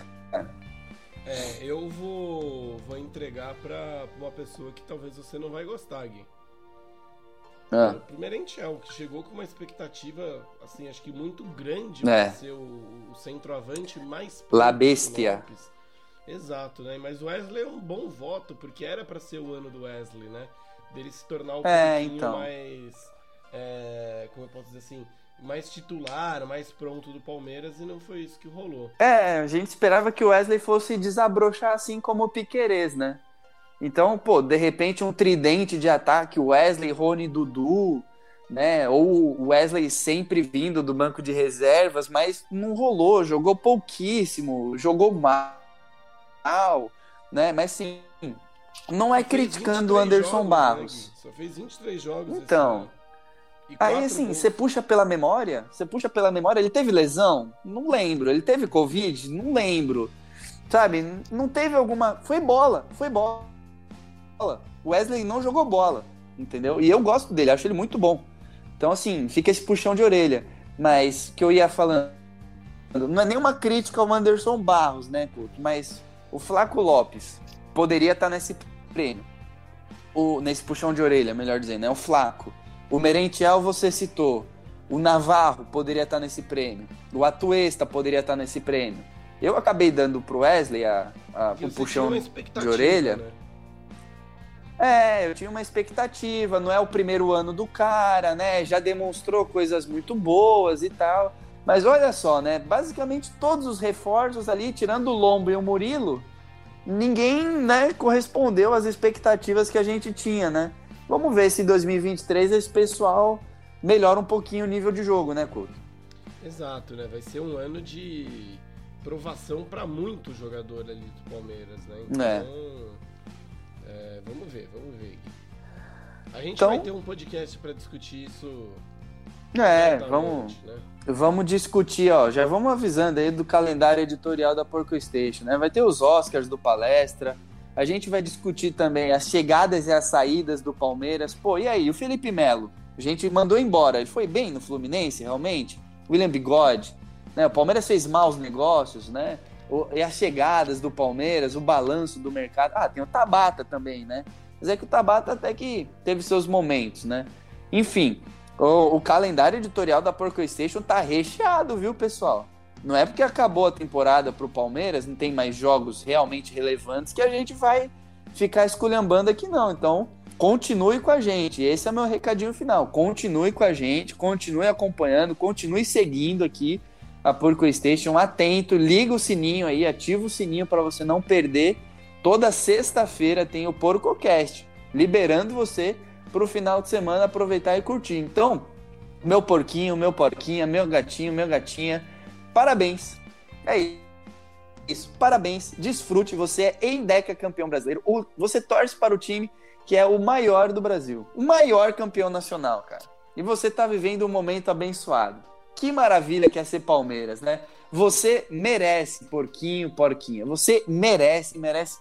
É, eu vou, vou entregar para uma pessoa que talvez você não vai gostar, Gui. Ah. O primeiro Enchel, que chegou com uma expectativa, assim, acho que muito grande é. para ser o, o, centroavante mais La Bestia. Exato, né? Mas o Wesley é um bom voto, porque era para ser o ano do Wesley, né? Dele se tornar um é, pouquinho então. mais. É, como eu posso dizer assim? Mais titular, mais pronto do Palmeiras, e não foi isso que rolou. É, a gente esperava que o Wesley fosse desabrochar assim como o Piquerez, né? Então, pô, de repente um tridente de ataque, Wesley, Rony, Dudu, né? Ou o Wesley sempre vindo do banco de reservas, mas não rolou, jogou pouquíssimo, jogou mal. Tal, né? Mas sim, não é criticando o Anderson jogos, Barros. Né, Só fez 23 jogos. Então. Aí assim, você puxa pela memória, você puxa pela memória, ele teve lesão? Não lembro. Ele teve Covid? Não lembro. Sabe? Não teve alguma. Foi bola, foi bola. O Wesley não jogou bola, entendeu? E eu gosto dele, acho ele muito bom. Então, assim, fica esse puxão de orelha. Mas que eu ia falando, não é nenhuma crítica ao Anderson Barros, né, Couto? Mas o Flaco Lopes poderia estar nesse prêmio. O, nesse puxão de orelha, melhor dizendo, né? o Flaco. O Merentiel você citou. O Navarro poderia estar nesse prêmio. O Atuesta poderia estar nesse prêmio. Eu acabei dando pro Wesley a, a, o puxão de orelha. Né? É, eu tinha uma expectativa, não é o primeiro ano do cara, né? Já demonstrou coisas muito boas e tal. Mas olha só, né? Basicamente todos os reforços ali, tirando o Lombo e o Murilo, ninguém, né, correspondeu às expectativas que a gente tinha, né? Vamos ver se em 2023 esse pessoal melhora um pouquinho o nível de jogo, né, Couto? Exato, né? Vai ser um ano de provação para muito jogador ali do Palmeiras, né? Então, é. É, vamos ver, vamos ver. A gente então, vai ter um podcast para discutir isso. É, vamos, né? Vamos discutir, ó. Já vamos avisando aí do calendário editorial da Porco Station, né? Vai ter os Oscars do palestra. A gente vai discutir também as chegadas e as saídas do Palmeiras. Pô, e aí, o Felipe Melo? A gente mandou embora. Ele foi bem no Fluminense, realmente? William Bigode. Né? O Palmeiras fez maus negócios, né? O, e as chegadas do Palmeiras, o balanço do mercado. Ah, tem o Tabata também, né? Mas é que o Tabata até que teve seus momentos, né? Enfim, o, o calendário editorial da Porco Station tá recheado, viu, pessoal? Não é porque acabou a temporada pro Palmeiras, não tem mais jogos realmente relevantes que a gente vai ficar esculhambando aqui, não. Então, continue com a gente. Esse é meu recadinho final. Continue com a gente, continue acompanhando, continue seguindo aqui a Porco Station, atento, liga o sininho aí, ativa o sininho para você não perder. Toda sexta-feira tem o PorcoCast, liberando você para o final de semana aproveitar e curtir. Então, meu porquinho, meu porquinha, meu gatinho, meu gatinha, parabéns. É isso, parabéns, desfrute, você é Endeca campeão brasileiro, você torce para o time que é o maior do Brasil, o maior campeão nacional, cara. E você está vivendo um momento abençoado. Que maravilha que é ser Palmeiras, né? Você merece, porquinho, porquinha. Você merece, merece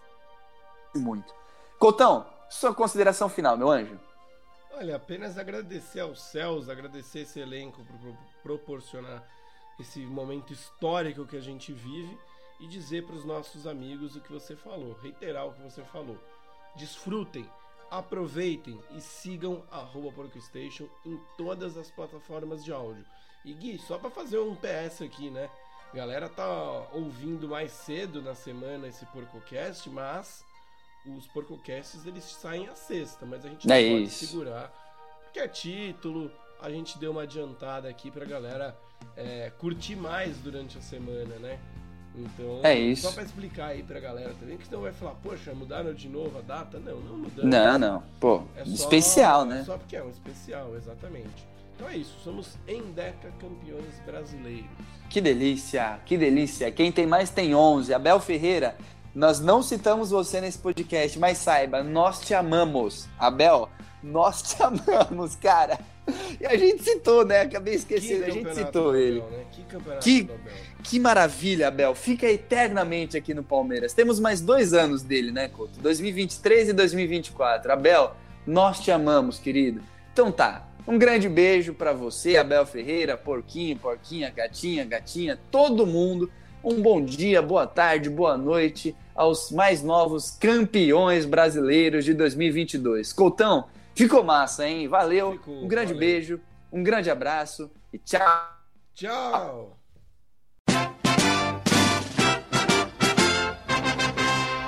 muito. Cotão, sua consideração final, meu anjo. Olha, apenas agradecer aos céus, agradecer esse elenco por proporcionar esse momento histórico que a gente vive e dizer para os nossos amigos o que você falou, reiterar o que você falou. Desfrutem, aproveitem e sigam arroba PorcoStation em todas as plataformas de áudio. E Gui, só para fazer um PS aqui, né? A galera tá ouvindo mais cedo na semana esse PorcoCast, mas os PorcoCasts eles saem à sexta, mas a gente não é pode isso. segurar, porque é título, a gente deu uma adiantada aqui pra galera é, curtir mais durante a semana, né? Então, é isso. só pra explicar aí pra galera também, que senão vai falar, poxa, mudaram de novo a data? Não, não mudamos. Não, não. Pô, é especial, só, né? É só porque é um especial, exatamente. Então é isso, somos Endeca campeões brasileiros. Que delícia, que delícia. Quem tem mais tem 11. Abel Ferreira, nós não citamos você nesse podcast, mas saiba, nós te amamos. Abel, nós te amamos, cara. E a gente citou, né? Acabei esquecendo, a gente citou Abel, ele. Né? Que campeonato que, que maravilha, Abel. Fica eternamente aqui no Palmeiras. Temos mais dois anos dele, né, Couto? 2023 e 2024. Abel, nós te amamos, querido. Então tá, um grande beijo para você, Abel Ferreira, Porquinho, Porquinha, Gatinha, Gatinha, todo mundo. Um bom dia, boa tarde, boa noite aos mais novos campeões brasileiros de 2022. Coutão, ficou massa, hein? Valeu, ficou, um grande valeu. beijo, um grande abraço e tchau. Tchau.